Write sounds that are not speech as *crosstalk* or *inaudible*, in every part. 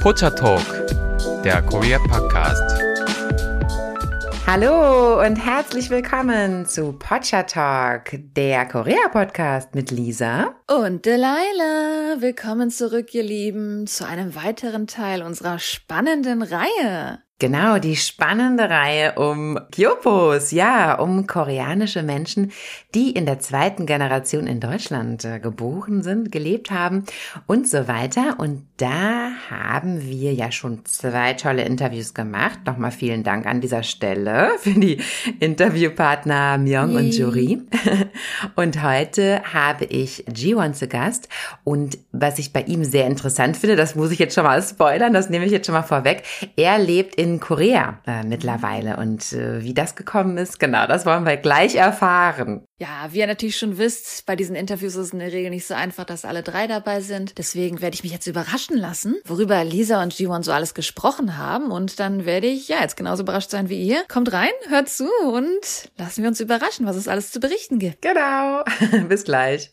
Pocha Talk, der Korea Podcast. Hallo und herzlich willkommen zu Pocha Talk, der Korea Podcast mit Lisa und Delilah. Willkommen zurück, ihr Lieben, zu einem weiteren Teil unserer spannenden Reihe. Genau, die spannende Reihe um Kyopos, ja, um koreanische Menschen, die in der zweiten Generation in Deutschland äh, geboren sind, gelebt haben und so weiter. Und da haben wir ja schon zwei tolle Interviews gemacht. Nochmal vielen Dank an dieser Stelle für die Interviewpartner Myung und Jury. *laughs* Und heute habe ich Jiwon zu Gast. Und was ich bei ihm sehr interessant finde, das muss ich jetzt schon mal spoilern, das nehme ich jetzt schon mal vorweg. Er lebt in in Korea äh, mittlerweile. Und äh, wie das gekommen ist, genau, das wollen wir gleich erfahren. Ja, wie ihr natürlich schon wisst, bei diesen Interviews ist es in der Regel nicht so einfach, dass alle drei dabei sind. Deswegen werde ich mich jetzt überraschen lassen, worüber Lisa und Jiwon so alles gesprochen haben. Und dann werde ich ja jetzt genauso überrascht sein wie ihr. Kommt rein, hört zu und lassen wir uns überraschen, was es alles zu berichten gibt. Genau. *laughs* Bis gleich.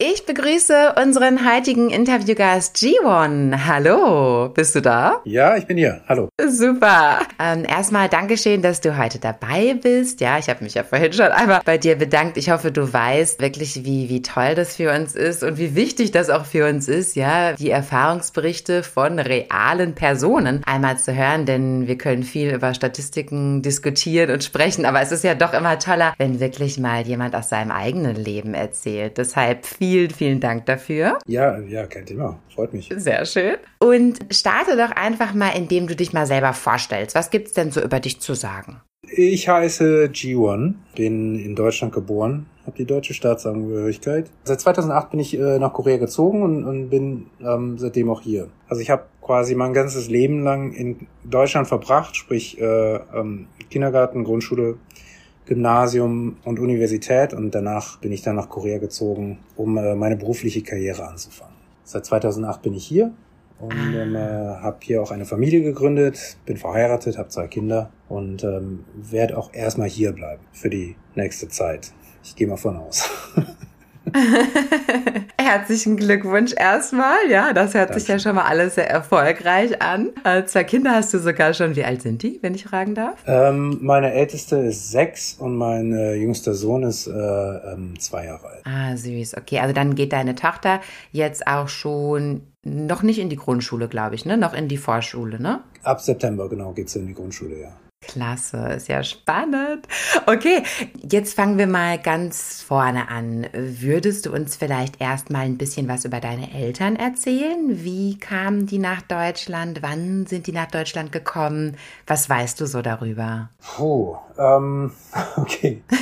Ich begrüße unseren heutigen Interviewgast G1. Hallo, bist du da? Ja, ich bin hier. Hallo. Super. Ähm, erstmal Dankeschön, dass du heute dabei bist. Ja, ich habe mich ja vorhin schon einmal bei dir bedankt. Ich hoffe, du weißt wirklich, wie, wie toll das für uns ist und wie wichtig das auch für uns ist, ja, die Erfahrungsberichte von realen Personen einmal zu hören, denn wir können viel über Statistiken diskutieren und sprechen, aber es ist ja doch immer toller, wenn wirklich mal jemand aus seinem eigenen Leben erzählt. Deshalb viel Vielen, vielen Dank dafür. Ja, ja, kein Thema. Freut mich. Sehr schön. Und starte doch einfach mal, indem du dich mal selber vorstellst. Was gibt's denn so über dich zu sagen? Ich heiße G1, bin in Deutschland geboren, habe die deutsche Staatsangehörigkeit. Seit 2008 bin ich äh, nach Korea gezogen und, und bin ähm, seitdem auch hier. Also ich habe quasi mein ganzes Leben lang in Deutschland verbracht, sprich äh, ähm, Kindergarten, Grundschule, Gymnasium und Universität und danach bin ich dann nach Korea gezogen, um äh, meine berufliche Karriere anzufangen. Seit 2008 bin ich hier und ähm, äh, habe hier auch eine Familie gegründet, bin verheiratet, habe zwei Kinder und ähm, werde auch erstmal hier bleiben für die nächste Zeit. Ich gehe mal von aus. *laughs* *laughs* Herzlichen Glückwunsch erstmal. Ja, das hört Danke. sich ja schon mal alles sehr erfolgreich an. Äh, zwei Kinder hast du sogar schon. Wie alt sind die, wenn ich fragen darf? Ähm, meine älteste ist sechs und mein äh, jüngster Sohn ist äh, ähm, zwei Jahre alt. Ah, süß. Okay, also dann geht deine Tochter jetzt auch schon noch nicht in die Grundschule, glaube ich, ne? Noch in die Vorschule, ne? Ab September, genau, geht sie in die Grundschule, ja. Klasse, ist ja spannend. Okay, jetzt fangen wir mal ganz vorne an. Würdest du uns vielleicht erst mal ein bisschen was über deine Eltern erzählen? Wie kamen die nach Deutschland? Wann sind die nach Deutschland gekommen? Was weißt du so darüber? Puh, ähm, *laughs* okay. *laughs*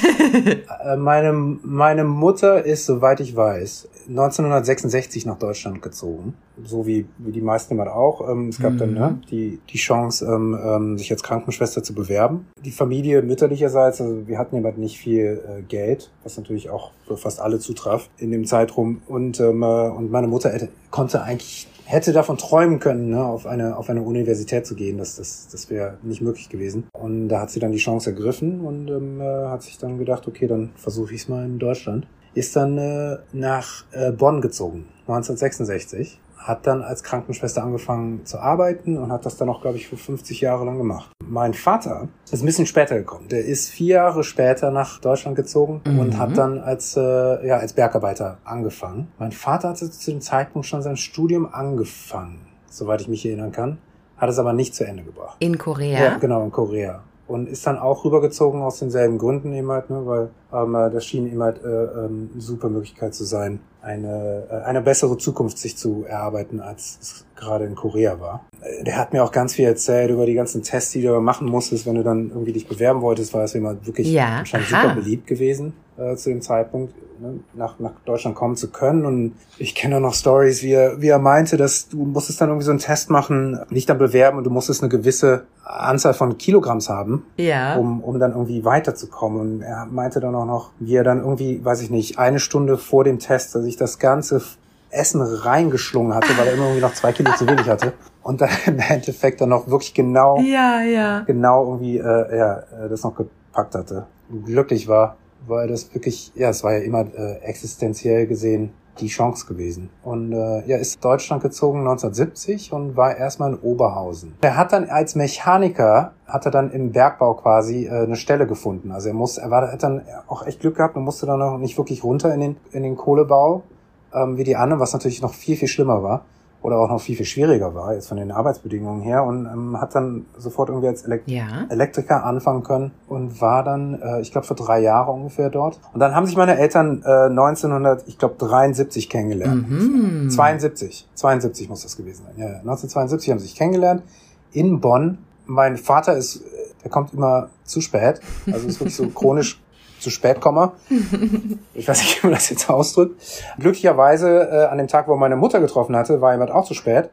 Äh, meine, meine Mutter ist, soweit ich weiß, 1966 nach Deutschland gezogen. So wie, wie die meisten immer auch. Ähm, es gab mhm. dann ne, die, die Chance, ähm, ähm, sich als Krankenschwester zu bewerben. Die Familie mütterlicherseits, also wir hatten jemand nicht viel äh, Geld, was natürlich auch für fast alle zutraf in dem Zeitraum. Und, ähm, äh, und meine Mutter hätte, konnte eigentlich hätte davon träumen können, ne, auf eine auf eine Universität zu gehen. Das das das wäre nicht möglich gewesen. Und da hat sie dann die Chance ergriffen und ähm, äh, hat sich dann gedacht, okay, dann versuche ich es mal in Deutschland. Ist dann äh, nach äh, Bonn gezogen, 1966 hat dann als Krankenschwester angefangen zu arbeiten und hat das dann auch, glaube ich, für 50 Jahre lang gemacht. Mein Vater ist ein bisschen später gekommen. Der ist vier Jahre später nach Deutschland gezogen mhm. und hat dann als, äh, ja, als Bergarbeiter angefangen. Mein Vater hatte zu dem Zeitpunkt schon sein Studium angefangen, soweit ich mich erinnern kann, hat es aber nicht zu Ende gebracht. In Korea? Ja, genau, in Korea und ist dann auch rübergezogen aus denselben Gründen eben halt, ne, weil ähm, äh, das schien eben halt äh, ähm, eine super Möglichkeit zu sein, eine, äh, eine bessere Zukunft sich zu erarbeiten, als es gerade in Korea war. Äh, der hat mir auch ganz viel erzählt über die ganzen Tests, die du machen musstest, wenn du dann irgendwie dich bewerben wolltest, war es immer wirklich ja, anscheinend super beliebt gewesen äh, zu dem Zeitpunkt ne, nach, nach Deutschland kommen zu können. Und ich kenne auch noch Stories, wie er, wie er meinte, dass du musstest dann irgendwie so einen Test machen, nicht dann bewerben und du musstest eine gewisse Anzahl von Kilogramms haben, ja. um, um dann irgendwie weiterzukommen. Und er meinte dann auch noch, wie er dann irgendwie, weiß ich nicht, eine Stunde vor dem Test, dass ich das ganze Essen reingeschlungen hatte, weil er immer irgendwie noch zwei Kilo zu wenig hatte. Und dann im Endeffekt dann noch wirklich genau, ja, ja. genau irgendwie, äh, ja, äh, das noch gepackt hatte. Und glücklich war weil das wirklich, ja, es war ja immer äh, existenziell gesehen die Chance gewesen. Und äh, ja, ist Deutschland gezogen 1970 und war erstmal in Oberhausen. Er hat dann als Mechaniker hat er dann im Bergbau quasi äh, eine Stelle gefunden. Also er muss, er war, hat dann auch echt Glück gehabt und musste dann noch nicht wirklich runter in den in den Kohlebau ähm, wie die anderen, was natürlich noch viel viel schlimmer war oder auch noch viel, viel schwieriger war, jetzt von den Arbeitsbedingungen her und ähm, hat dann sofort irgendwie als Elekt ja. Elektriker anfangen können und war dann, äh, ich glaube, für drei Jahre ungefähr dort. Und dann haben sich meine Eltern äh, 1900, ich glaube, 73 kennengelernt. Mhm. 72, 72 muss das gewesen sein. Ja, 1972 haben sie sich kennengelernt in Bonn. Mein Vater ist, der kommt immer zu spät, also ist wirklich so chronisch zu spät komme. *laughs* Ich weiß nicht, wie man das jetzt ausdrückt. Glücklicherweise äh, an dem Tag, wo meine Mutter getroffen hatte, war jemand auch zu spät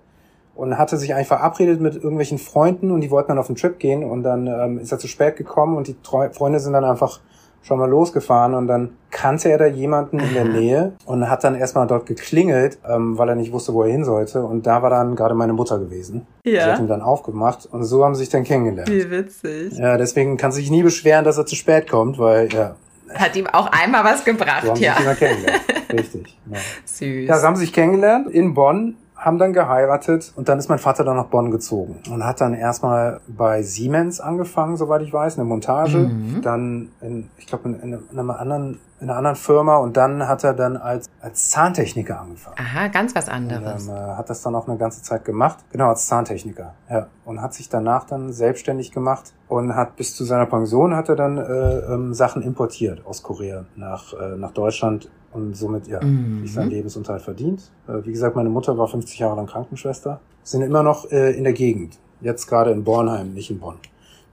und hatte sich eigentlich verabredet mit irgendwelchen Freunden und die wollten dann auf einen Trip gehen und dann ähm, ist er zu spät gekommen und die Treu Freunde sind dann einfach schon mal losgefahren und dann kannte er da jemanden in der *laughs* Nähe und hat dann erstmal dort geklingelt, ähm, weil er nicht wusste, wo er hin sollte. Und da war dann gerade meine Mutter gewesen. Ja. Sie hat ihn dann aufgemacht und so haben sie sich dann kennengelernt. Wie witzig. Ja, deswegen kann sich nie beschweren, dass er zu spät kommt, weil ja. Hat ihm auch einmal was gebracht, so haben ja. Sich kennengelernt. *laughs* Richtig. Ja. Süß. Ja, sie haben sich kennengelernt in Bonn haben dann geheiratet und dann ist mein Vater dann nach Bonn gezogen und hat dann erstmal bei Siemens angefangen, soweit ich weiß, eine Montage, mhm. dann in, ich glaube in, in, in, einer anderen in einer anderen Firma und dann hat er dann als als Zahntechniker angefangen. Aha, ganz was anderes. Und, ähm, hat das dann auch eine ganze Zeit gemacht, genau als Zahntechniker, ja und hat sich danach dann selbstständig gemacht und hat bis zu seiner Pension hat er dann äh, ähm, Sachen importiert aus Korea nach äh, nach Deutschland und somit ja mhm. sich seinen Lebensunterhalt verdient. Äh, wie gesagt, meine Mutter war 50 Jahre lang Krankenschwester. Sind immer noch äh, in der Gegend. Jetzt gerade in Bornheim, nicht in Bonn.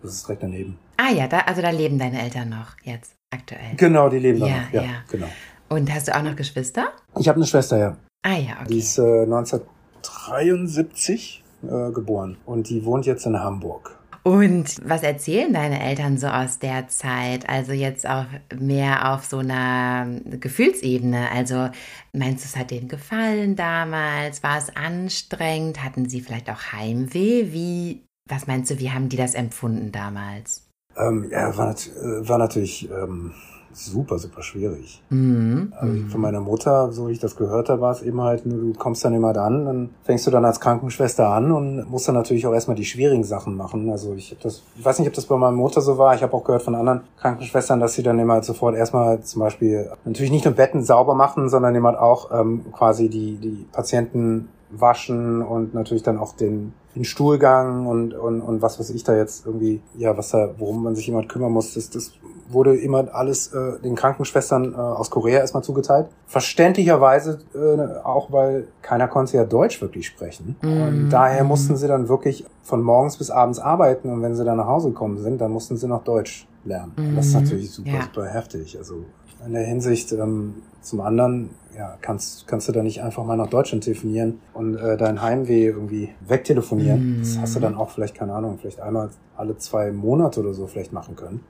Das ist direkt daneben. Ah ja, da, also da leben deine Eltern noch jetzt aktuell. Genau, die leben ja, da noch. Ja, ja, genau. Und hast du auch noch Geschwister? Ich habe eine Schwester, ja. Ah ja, okay. Die ist äh, 1973 äh, geboren und die wohnt jetzt in Hamburg. Und was erzählen deine Eltern so aus der Zeit? Also jetzt auch mehr auf so einer Gefühlsebene. Also meinst du, es hat denen gefallen damals? War es anstrengend? Hatten sie vielleicht auch Heimweh? Wie, was meinst du, wie haben die das empfunden damals? Ähm, ja, war, äh, war natürlich ähm, super, super schwierig. Mhm. Also von meiner Mutter, so wie ich das gehört habe, war es eben halt, du kommst dann immer dann, dann fängst du dann als Krankenschwester an und musst dann natürlich auch erstmal die schwierigen Sachen machen. Also ich habe das, ich weiß nicht, ob das bei meiner Mutter so war. Ich habe auch gehört von anderen Krankenschwestern, dass sie dann immer halt sofort erstmal zum Beispiel natürlich nicht nur Betten sauber machen, sondern eben halt auch ähm, quasi die, die Patienten waschen und natürlich dann auch den, den Stuhlgang und, und, und was weiß ich da jetzt irgendwie, ja, was da, worum man sich jemand kümmern muss, das, das wurde immer alles äh, den Krankenschwestern äh, aus Korea erstmal zugeteilt. Verständlicherweise äh, auch, weil keiner konnte ja Deutsch wirklich sprechen. Mm. Und daher mussten sie dann wirklich von morgens bis abends arbeiten und wenn sie dann nach Hause gekommen sind, dann mussten sie noch Deutsch lernen. Mm. Das ist mhm. natürlich super, ja. super heftig. Also in der Hinsicht ähm, zum anderen ja, kannst, kannst du da nicht einfach mal nach Deutschland telefonieren und äh, dein Heimweh irgendwie wegtelefonieren. Mm. Das hast du dann auch vielleicht, keine Ahnung, vielleicht einmal alle zwei Monate oder so vielleicht machen können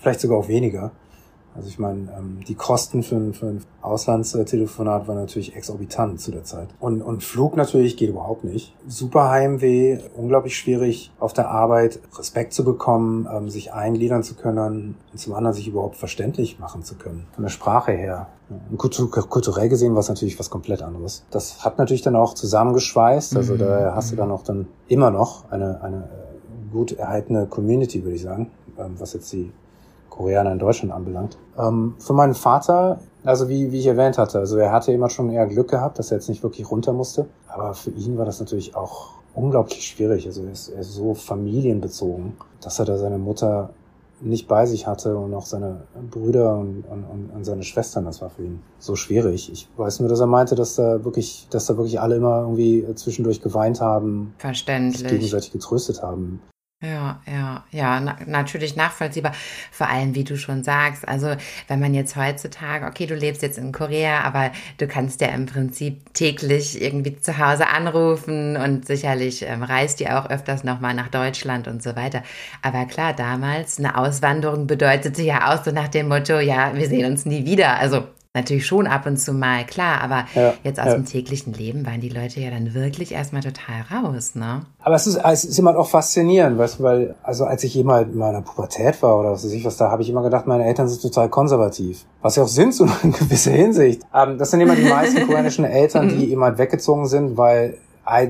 vielleicht sogar auch weniger. Also ich meine, ähm, die Kosten für ein, für ein Auslandstelefonat waren natürlich exorbitant zu der Zeit. Und, und Flug natürlich geht überhaupt nicht. Super Heimweh, unglaublich schwierig auf der Arbeit Respekt zu bekommen, ähm, sich eingliedern zu können und zum anderen sich überhaupt verständlich machen zu können. Von der Sprache her. Und kulturell gesehen war es natürlich was komplett anderes. Das hat natürlich dann auch zusammengeschweißt. Also da mhm. hast du dann auch dann immer noch eine, eine äh, gut erhaltene Community, würde ich sagen, ähm, was jetzt die Koreaner in Deutschland anbelangt. Ähm, für meinen Vater, also wie, wie ich erwähnt hatte, also er hatte immer schon eher Glück gehabt, dass er jetzt nicht wirklich runter musste. Aber für ihn war das natürlich auch unglaublich schwierig. Also er ist, er ist so familienbezogen, dass er da seine Mutter nicht bei sich hatte und auch seine Brüder und, und, und seine Schwestern, das war für ihn so schwierig. Ich weiß nur, dass er meinte, dass da wirklich, dass da wirklich alle immer irgendwie zwischendurch geweint haben, Verständlich. sich gegenseitig getröstet haben. Ja, ja, ja, na, natürlich nachvollziehbar. Vor allem, wie du schon sagst, also wenn man jetzt heutzutage, okay, du lebst jetzt in Korea, aber du kannst ja im Prinzip täglich irgendwie zu Hause anrufen und sicherlich ähm, reist ihr auch öfters nochmal nach Deutschland und so weiter. Aber klar, damals eine Auswanderung bedeutete ja auch so nach dem Motto, ja, wir sehen uns nie wieder. Also Natürlich schon ab und zu mal, klar, aber Ja, jetzt aus ja. dem täglichen Leben waren die Leute ja dann wirklich erstmal total raus, ne? Aber es ist, es ist immer auch faszinierend, weißt du, weil, also als ich jemals in meiner Pubertät war oder was weiß ich was, da habe ich immer gedacht, meine Eltern sind total konservativ. Was sie auch sind, so *laughs* in gewisser Hinsicht. Ähm, das sind immer die meisten *laughs* koreanischen Eltern, die halt weggezogen sind, weil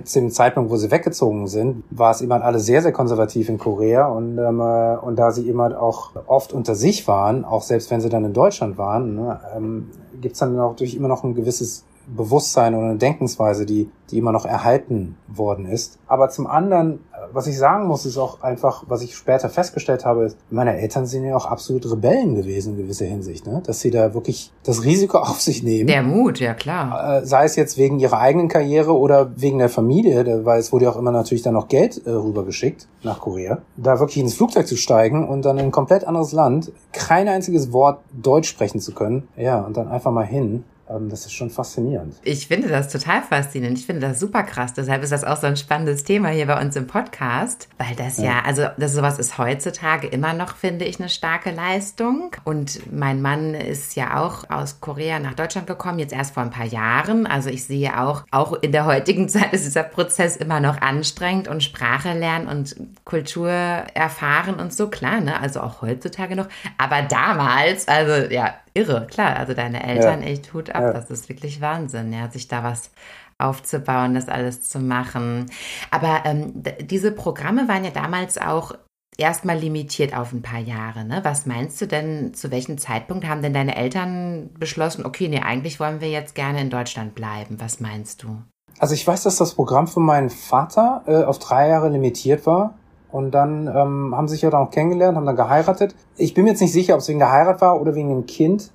zu dem Zeitpunkt, wo sie weggezogen sind, war es halt alle sehr, sehr konservativ in Korea und, ähm, äh, und da sie halt auch oft unter sich waren, auch selbst wenn sie dann in Deutschland waren, ne, ähm, gibt es dann auch durch immer noch ein gewisses Bewusstsein oder eine Denkensweise, die, die immer noch erhalten worden ist. Aber zum anderen, was ich sagen muss, ist auch einfach, was ich später festgestellt habe, ist, meine Eltern sind ja auch absolut Rebellen gewesen in gewisser Hinsicht, ne? dass sie da wirklich das Risiko *laughs* auf sich nehmen. Der Mut, ja klar. Äh, sei es jetzt wegen ihrer eigenen Karriere oder wegen der Familie, weil es wurde ja auch immer natürlich dann noch Geld äh, rübergeschickt nach Korea, da wirklich ins Flugzeug zu steigen und dann in ein komplett anderes Land, kein einziges Wort Deutsch sprechen zu können, ja, und dann einfach mal hin das ist schon faszinierend. Ich finde das total faszinierend. Ich finde das super krass. Deshalb ist das auch so ein spannendes Thema hier bei uns im Podcast, weil das ja, ja also das sowas ist heutzutage immer noch, finde ich, eine starke Leistung. Und mein Mann ist ja auch aus Korea nach Deutschland gekommen, jetzt erst vor ein paar Jahren. Also ich sehe auch, auch in der heutigen *laughs* Zeit ist dieser Prozess immer noch anstrengend und Sprache lernen und Kultur erfahren und so, klar, ne? Also auch heutzutage noch. Aber damals, also ja, irre, klar. Also deine Eltern, ja. echt Hut ab. Ja. Das ist wirklich Wahnsinn, ja, sich da was aufzubauen, das alles zu machen. Aber ähm, diese Programme waren ja damals auch erstmal limitiert auf ein paar Jahre. Ne? Was meinst du denn, zu welchem Zeitpunkt haben denn deine Eltern beschlossen, okay, nee, eigentlich wollen wir jetzt gerne in Deutschland bleiben? Was meinst du? Also ich weiß, dass das Programm für meinen Vater äh, auf drei Jahre limitiert war. Und dann ähm, haben sie sich ja dann auch kennengelernt, haben dann geheiratet. Ich bin mir jetzt nicht sicher, ob es wegen der Heirat war oder wegen dem Kind,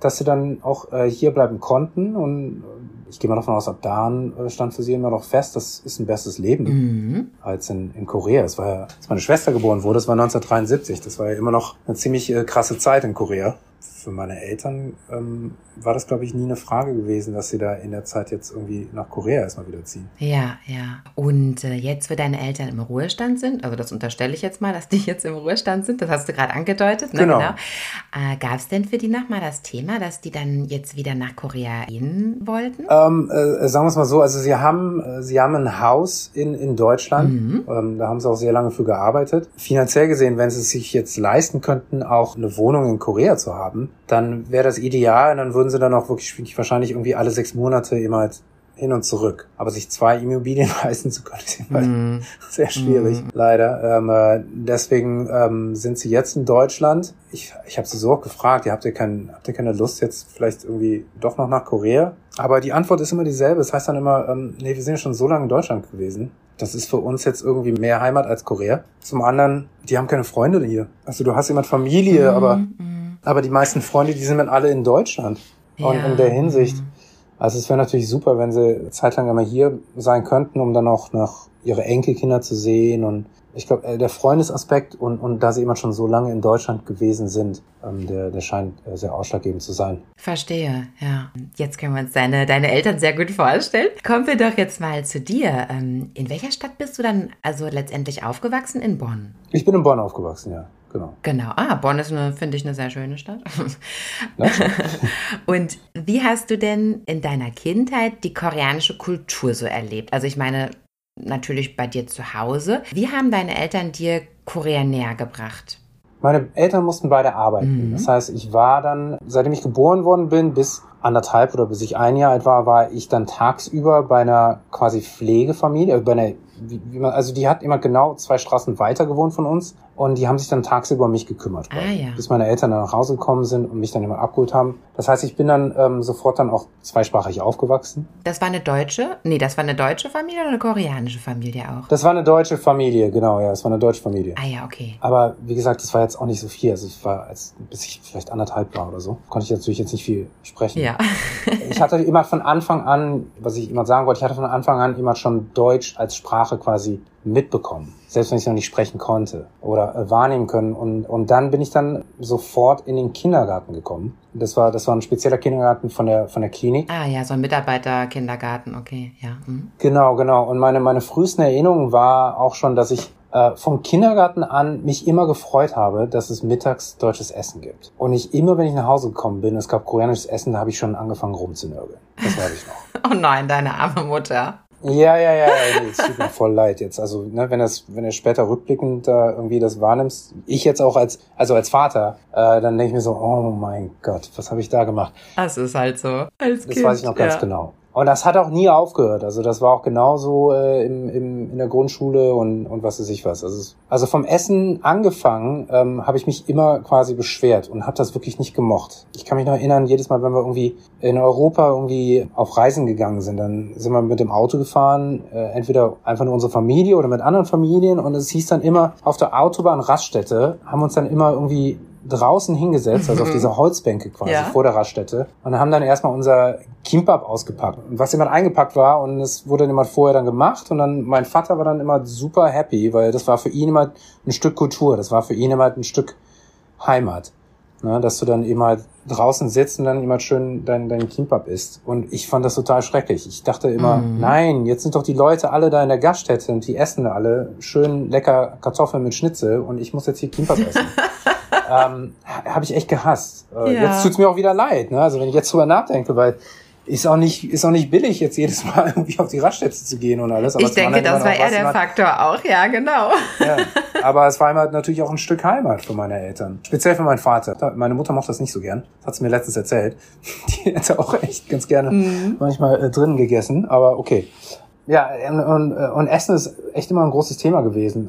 dass sie dann auch äh, hier bleiben konnten. Und ich gehe mal davon aus, ab da äh, stand für sie immer noch fest, das ist ein besseres Leben Mhm. als in, in Korea. Das war ja, als meine Schwester geboren wurde, das war 1973. Das war ja immer noch eine ziemlich äh, krasse Zeit in Korea. Für meine Eltern ähm, war das, glaube ich, nie eine Frage gewesen, dass sie da in der Zeit jetzt irgendwie nach Korea erstmal wieder ziehen. Ja, ja. Und äh, jetzt, wo deine Eltern im Ruhestand sind, also das unterstelle ich jetzt mal, dass die jetzt im Ruhestand sind, das hast du gerade angedeutet, ne? Genau. genau. Äh, Gab es denn für die nochmal das Thema, dass die dann jetzt wieder nach Korea gehen wollten? Ähm, äh, sagen wir es mal so, also sie haben, äh, sie haben ein Haus in, in Deutschland, Mhm. ähm, da haben sie auch sehr lange für gearbeitet. Finanziell gesehen, wenn sie es sich jetzt leisten könnten, auch eine Wohnung in Korea zu haben, dann wäre das ideal und dann würden sie dann auch wirklich, wahrscheinlich irgendwie alle sechs Monate immer halt hin und zurück. Aber sich zwei Immobilien *laughs* leisten zu können, ist immer Mhm. sehr schwierig, leider. Ähm, äh, deswegen ähm, sind sie jetzt in Deutschland. Ich, ich habe sie so auch gefragt, ihr habt ihr, kein, habt ihr keine Lust jetzt vielleicht irgendwie doch noch nach Korea? Aber die Antwort ist immer dieselbe. Es heißt dann immer, ähm, nee, wir sind ja schon so lange in Deutschland gewesen. Das ist für uns jetzt irgendwie mehr Heimat als Korea. Zum anderen, die haben keine Freunde hier. Also du hast jemand Familie, aber, Mhm. Aber die meisten Freunde, die sind dann alle in Deutschland. Und Ja. in der Hinsicht, also es wäre natürlich super, wenn sie zeitlang einmal hier sein könnten, um dann auch noch ihre Enkelkinder zu sehen. Und ich glaube, äh, der Freundesaspekt und, und da sie immer schon so lange in Deutschland gewesen sind, ähm, der, der scheint äh, sehr ausschlaggebend zu sein. Verstehe, ja. Jetzt können wir uns deine, deine Eltern sehr gut vorstellen. Kommen wir doch jetzt mal zu dir. Ähm, In welcher Stadt bist du dann also letztendlich aufgewachsen? In Bonn. Ich bin in Bonn aufgewachsen, ja, genau. Genau. Ah, Bonn ist, eine, finde ich, eine sehr schöne Stadt. *laughs* Und wie hast du denn in deiner Kindheit die koreanische Kultur so erlebt? Also ich meine, natürlich bei dir zu Hause. Wie haben deine Eltern dir Korea näher gebracht? Meine Eltern mussten beide arbeiten. Mhm. Das heißt, ich war dann, seitdem ich geboren worden bin, bis anderthalb oder bis ich ein Jahr alt war, war ich dann tagsüber bei einer quasi Pflegefamilie, äh, bei einer, wie, wie man, also die hat immer genau zwei Straßen weiter gewohnt von uns und die haben sich dann tagsüber um mich gekümmert. Ah, ja. Bis meine Eltern dann nach Hause gekommen sind und mich dann immer abgeholt haben. Das heißt, ich bin dann ähm, sofort dann auch zweisprachig aufgewachsen. Das war eine deutsche? Nee, das war eine deutsche Familie oder eine koreanische Familie auch? Das war eine deutsche Familie, genau, ja, es war eine deutsche Familie. Ah ja, okay. Aber wie gesagt, das war jetzt auch nicht so viel. Also ich war, als, bis ich vielleicht anderthalb war oder so, konnte ich natürlich jetzt nicht viel sprechen. Ja. *laughs* Ich hatte immer von Anfang an, was ich immer sagen wollte, ich hatte von Anfang an immer schon Deutsch als Sprache quasi mitbekommen. Selbst wenn ich noch nicht sprechen konnte oder äh, wahrnehmen können. Und, und dann bin ich dann sofort in den Kindergarten gekommen. Das war, das war ein spezieller Kindergarten von der, von der Klinik. Ah ja, so ein Mitarbeiterkindergarten, okay, ja. Mhm. Genau, genau. Und meine, meine frühesten Erinnerungen war auch schon, dass ich äh, vom Kindergarten an mich immer gefreut habe, dass es mittags deutsches Essen gibt. Und ich immer, wenn ich nach Hause gekommen bin, es gab koreanisches Essen, da habe ich schon angefangen rumzunörgeln. Das weiß ich noch. *laughs* Oh nein, deine arme Mutter. Ja, ja, ja, nee, es tut mir voll leid jetzt. Also, ne, wenn das, wenn du später rückblickend da irgendwie das wahrnimmst, ich jetzt auch als, also als Vater, äh, dann denke ich mir so, oh mein Gott, was habe ich da gemacht? Das ist halt so. Als Das kind, weiß ich noch ganz ja. genau. Und das hat auch nie aufgehört. Also das war auch genauso äh, im, im, in der Grundschule und, und was weiß ich was. Also, also vom Essen angefangen ähm, habe ich mich immer quasi beschwert und habe das wirklich nicht gemocht. Ich kann mich noch erinnern, jedes Mal, wenn wir irgendwie in Europa irgendwie auf Reisen gegangen sind, dann sind wir mit dem Auto gefahren, äh, entweder einfach nur unsere Familie oder mit anderen Familien. Und es hieß dann immer, auf der Autobahn Raststätte haben uns dann immer irgendwie draußen hingesetzt, also auf diese Holzbänke quasi Ja. vor der Raststätte. Und haben dann erstmal unser Kimbab ausgepackt, was jemand eingepackt war und es wurde jemand vorher dann gemacht und dann mein Vater war dann immer super happy, weil das war für ihn immer ein Stück Kultur, das war für ihn immer ein Stück Heimat, ne, dass du dann eben halt draußen sitzt und dann immer schön dein, dein Kimbab isst. Und ich fand das total schrecklich. Ich dachte immer, nein, jetzt sind doch die Leute alle da in der Gaststätte und die essen da alle schön lecker Kartoffeln mit Schnitzel und ich muss jetzt hier Kimbab essen *laughs* ähm, habe ich echt gehasst. Äh, Ja. Jetzt tut's mir auch wieder leid, ne? Also wenn ich jetzt drüber nachdenke, weil ist auch nicht ist auch nicht billig jetzt jedes Mal *laughs* irgendwie auf die Raststätte zu gehen und alles. Aber Ich denke, das war eher der man- Faktor auch, ja, genau. Ja. *laughs* Aber es war immer natürlich auch ein Stück Heimat für meine Eltern. Speziell für meinen Vater. Meine Mutter mochte das nicht so gern. Das hat sie mir letztens erzählt. *laughs* Die hätte auch echt ganz gerne Mhm. manchmal äh, drinnen gegessen. Aber okay. Ja, und, und, und Essen ist echt immer ein großes Thema gewesen.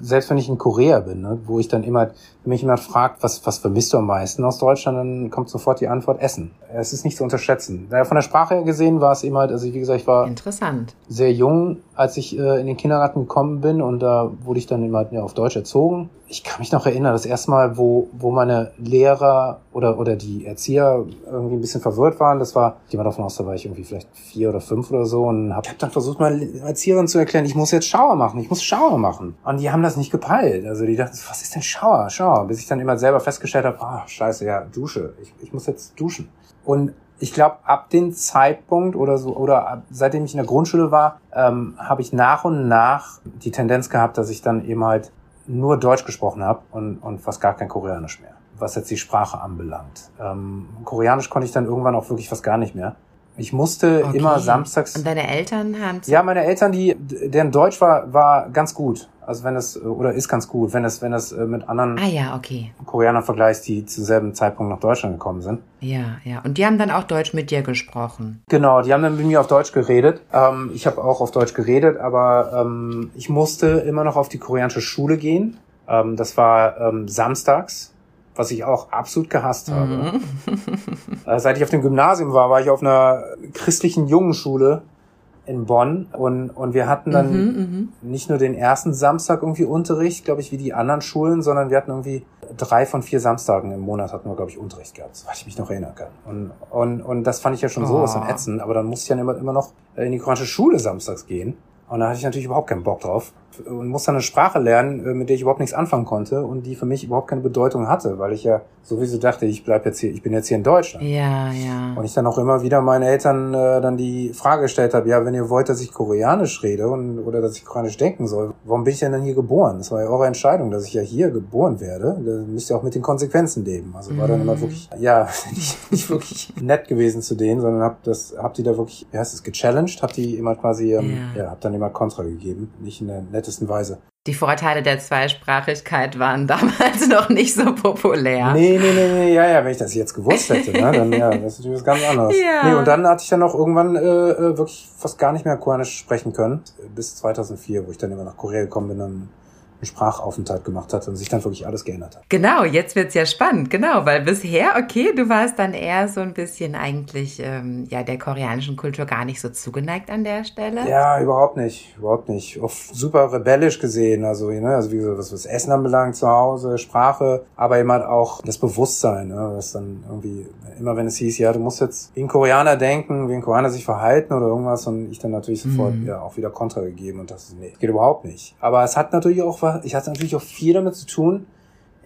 Selbst wenn ich in Korea bin, ne, wo ich dann immer, wenn mich jemand fragt, was, was vermisst du am meisten aus Deutschland, dann kommt sofort die Antwort Essen. Es ist nicht zu unterschätzen. Von der Sprache her gesehen war es immer halt, also wie gesagt, ich war Interessant. sehr jung, als ich äh, in den Kindergarten gekommen bin und da wurde ich dann immer ja, auf Deutsch erzogen. Ich kann mich noch erinnern, das erste Mal, wo, wo meine Lehrer oder, oder die Erzieher irgendwie ein bisschen verwirrt waren, das war, ich gehe mal davon aus, da war ich irgendwie vielleicht vier oder fünf oder so und habe hab dann versucht, meine Erzieherin zu erklären, ich muss jetzt Schauer machen, ich muss Schauer machen. Und die haben das nicht gepeilt. Also die dachten, was ist denn Schauer, Schauer? Bis ich dann immer selber festgestellt habe, ah, scheiße, ja, Dusche, ich, ich muss jetzt duschen. Und ich glaube, ab dem Zeitpunkt oder so, oder ab, seitdem ich in der Grundschule war, ähm, habe ich nach und nach die Tendenz gehabt, dass ich dann eben halt nur Deutsch gesprochen habe und, und fast gar kein Koreanisch mehr, was jetzt die Sprache anbelangt. Ähm, Koreanisch konnte ich dann irgendwann auch wirklich fast gar nicht mehr. Ich musste Okay. immer samstags. Und deine Eltern haben Ja, meine Eltern, die, deren Deutsch war, war ganz gut. Also wenn es, oder ist ganz gut, wenn es, wenn es äh, mit anderen Ah ja, okay. Koreanern vergleicht, die zu selben Zeitpunkt nach Deutschland gekommen sind. Ja, ja. Und die haben dann auch Deutsch mit dir gesprochen. Genau, die haben dann mit mir auf Deutsch geredet. Ähm, ich habe auch auf Deutsch geredet, aber ähm, ich musste immer noch auf die koreanische Schule gehen. Ähm, das war ähm, samstags, was ich auch absolut gehasst habe. äh, seit ich auf dem Gymnasium war, war ich auf einer christlichen Jungenschule in Bonn und, und wir hatten dann Mhm, nicht nur den ersten Samstag irgendwie Unterricht, glaube ich, wie die anderen Schulen, sondern wir hatten irgendwie drei von vier Samstagen im Monat hatten wir, glaube ich, Unterricht gehabt, soweit ich mich noch erinnern kann. Und, und, und das fand ich ja schon sowas Oh. von ätzend, aber dann musste ich dann immer, immer noch in die koreanische Schule samstags gehen. Und da hatte ich natürlich überhaupt keinen Bock drauf und musste dann eine Sprache lernen, äh, mit der ich überhaupt nichts anfangen konnte und die für mich überhaupt keine Bedeutung hatte, weil ich ja sowieso dachte, ich bleib jetzt hier, ich bin jetzt hier in Deutschland. Ja, ja. Und ich dann auch immer wieder meinen Eltern äh, dann die Frage gestellt habe, ja, wenn ihr wollt, dass ich Koreanisch rede und, oder dass ich Koreanisch denken soll, warum bin ich denn dann hier geboren? Das war ja eure Entscheidung, dass ich ja hier geboren werde. Da müsst ihr auch mit den Konsequenzen leben. Also war dann immer wirklich, ja, *laughs* nicht, nicht wirklich nett gewesen zu denen, sondern hab das, habt die da wirklich, wie heißt es, gechallenged, habt die immer quasi, ähm, Ja. ja, habt dann immer Kontra gegeben, nicht in der nettesten Weise. Die Vorteile der Zweisprachigkeit waren *laughs* damals noch nicht so populär. Nee, nee, nee, nee, ja, ja, wenn ich das jetzt gewusst hätte, ne, dann ja, *laughs* das ist natürlich was ganz anderes. Ja. Nee, und dann hatte ich dann auch irgendwann äh, äh, wirklich fast gar nicht mehr Koreanisch sprechen können, bis 2004, wo ich dann immer nach Korea gekommen bin, dann einen Sprachaufenthalt gemacht hatte und sich dann wirklich alles geändert hat. Genau, jetzt wird's ja spannend, genau, weil bisher, okay, du warst dann eher so ein bisschen eigentlich ähm, ja der koreanischen Kultur gar nicht so zugeneigt an der Stelle. Ja, überhaupt nicht, überhaupt nicht. Auch super rebellisch gesehen, also, ne, also wie gesagt, was was Essen anbelangt zu Hause, Sprache, aber eben halt auch das Bewusstsein, ne, was dann irgendwie, immer wenn es hieß, ja, du musst jetzt wie ein Koreaner denken, wie ein Koreaner sich verhalten oder irgendwas und ich dann natürlich sofort, Mhm. ja, auch wieder Kontra gegeben und dachte, nee, geht überhaupt nicht. Aber es hat natürlich auch was, ich hatte natürlich auch viel damit zu tun,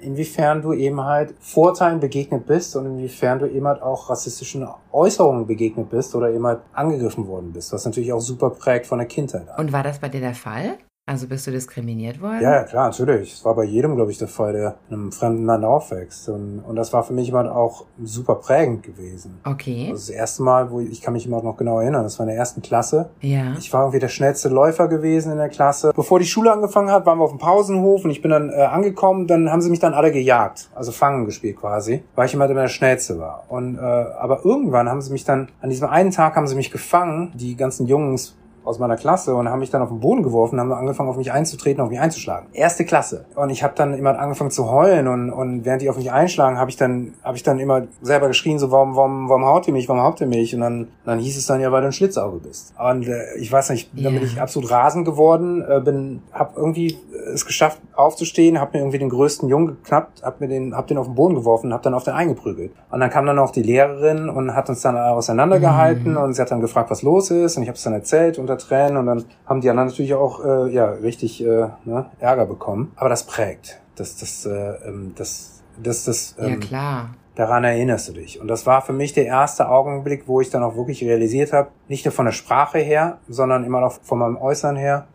inwiefern du eben halt Vorteilen begegnet bist und inwiefern du eben halt auch rassistischen Äußerungen begegnet bist oder eben halt angegriffen worden bist, was natürlich auch super prägt von der Kindheit an. Und war das bei dir der Fall? Also bist du diskriminiert worden? Ja, ja, klar, natürlich. Es war bei jedem, glaube ich, der Fall, der in einem fremden Land aufwächst. Und, und das war für mich immer auch super prägend gewesen. Okay. Das, das erste Mal, wo ich, ich kann mich immer noch genau erinnern, das war in der ersten Klasse. Ja. Ich war irgendwie der schnellste Läufer gewesen in der Klasse. Bevor die Schule angefangen hat, waren wir auf dem Pausenhof und ich bin dann äh, angekommen. Dann haben sie mich dann alle gejagt, also fangen gespielt quasi, weil ich immer der schnellste war. Und äh, aber irgendwann haben sie mich dann an diesem einen Tag haben sie mich gefangen. Die ganzen Jungs aus meiner Klasse und haben mich dann auf den Boden geworfen, haben angefangen auf mich einzutreten, auf mich einzuschlagen. Erste Klasse. Und ich habe dann immer angefangen zu heulen und, und während die auf mich einschlagen, habe ich dann habe ich dann immer selber geschrien so warum warum warum haut ihr mich, warum haut ihr mich und dann dann hieß es dann ja, weil du ein Schlitzauge bist. Und äh, ich weiß nicht, dann Ja. bin ich absolut rasend geworden, äh, bin habe irgendwie es geschafft aufzustehen, habe mir irgendwie den größten Jungen geknappt, habe mir den hab den auf den Boden geworfen, habe dann auf den eingeprügelt. Und dann kam dann auch die Lehrerin und hat uns dann auseinandergehalten und sie hat dann gefragt, was los ist und ich habe es dann erzählt unter Tränen und dann haben die anderen natürlich auch äh, ja richtig äh, ne, Ärger bekommen. Aber das prägt, das das äh, ähm, das das das Ja, ähm, klar. daran erinnerst du dich. Und das war für mich der erste Augenblick, wo ich dann auch wirklich realisiert habe, nicht nur von der Sprache her, sondern immer auch von meinem Äußern her,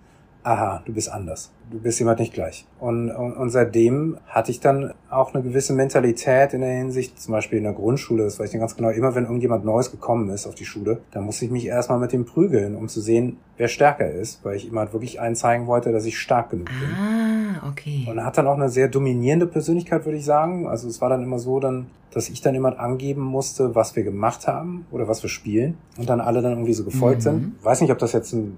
aha, du bist anders. Du bist jemand nicht gleich. Und, und, und seitdem hatte ich dann auch eine gewisse Mentalität in der Hinsicht, zum Beispiel in der Grundschule, das weiß ich nicht ganz genau, immer wenn irgendjemand Neues gekommen ist auf die Schule, dann musste ich mich erstmal mit dem prügeln, um zu sehen, wer stärker ist, weil ich immer halt wirklich einen zeigen wollte, dass ich stark genug bin. Ah, okay. Und hat dann auch eine sehr dominierende Persönlichkeit, würde ich sagen. Also es war dann immer so, dann, dass ich dann jemand angeben musste, was wir gemacht haben oder was wir spielen. Und dann alle dann irgendwie so gefolgt Mhm. sind. Weiß nicht, ob das jetzt ein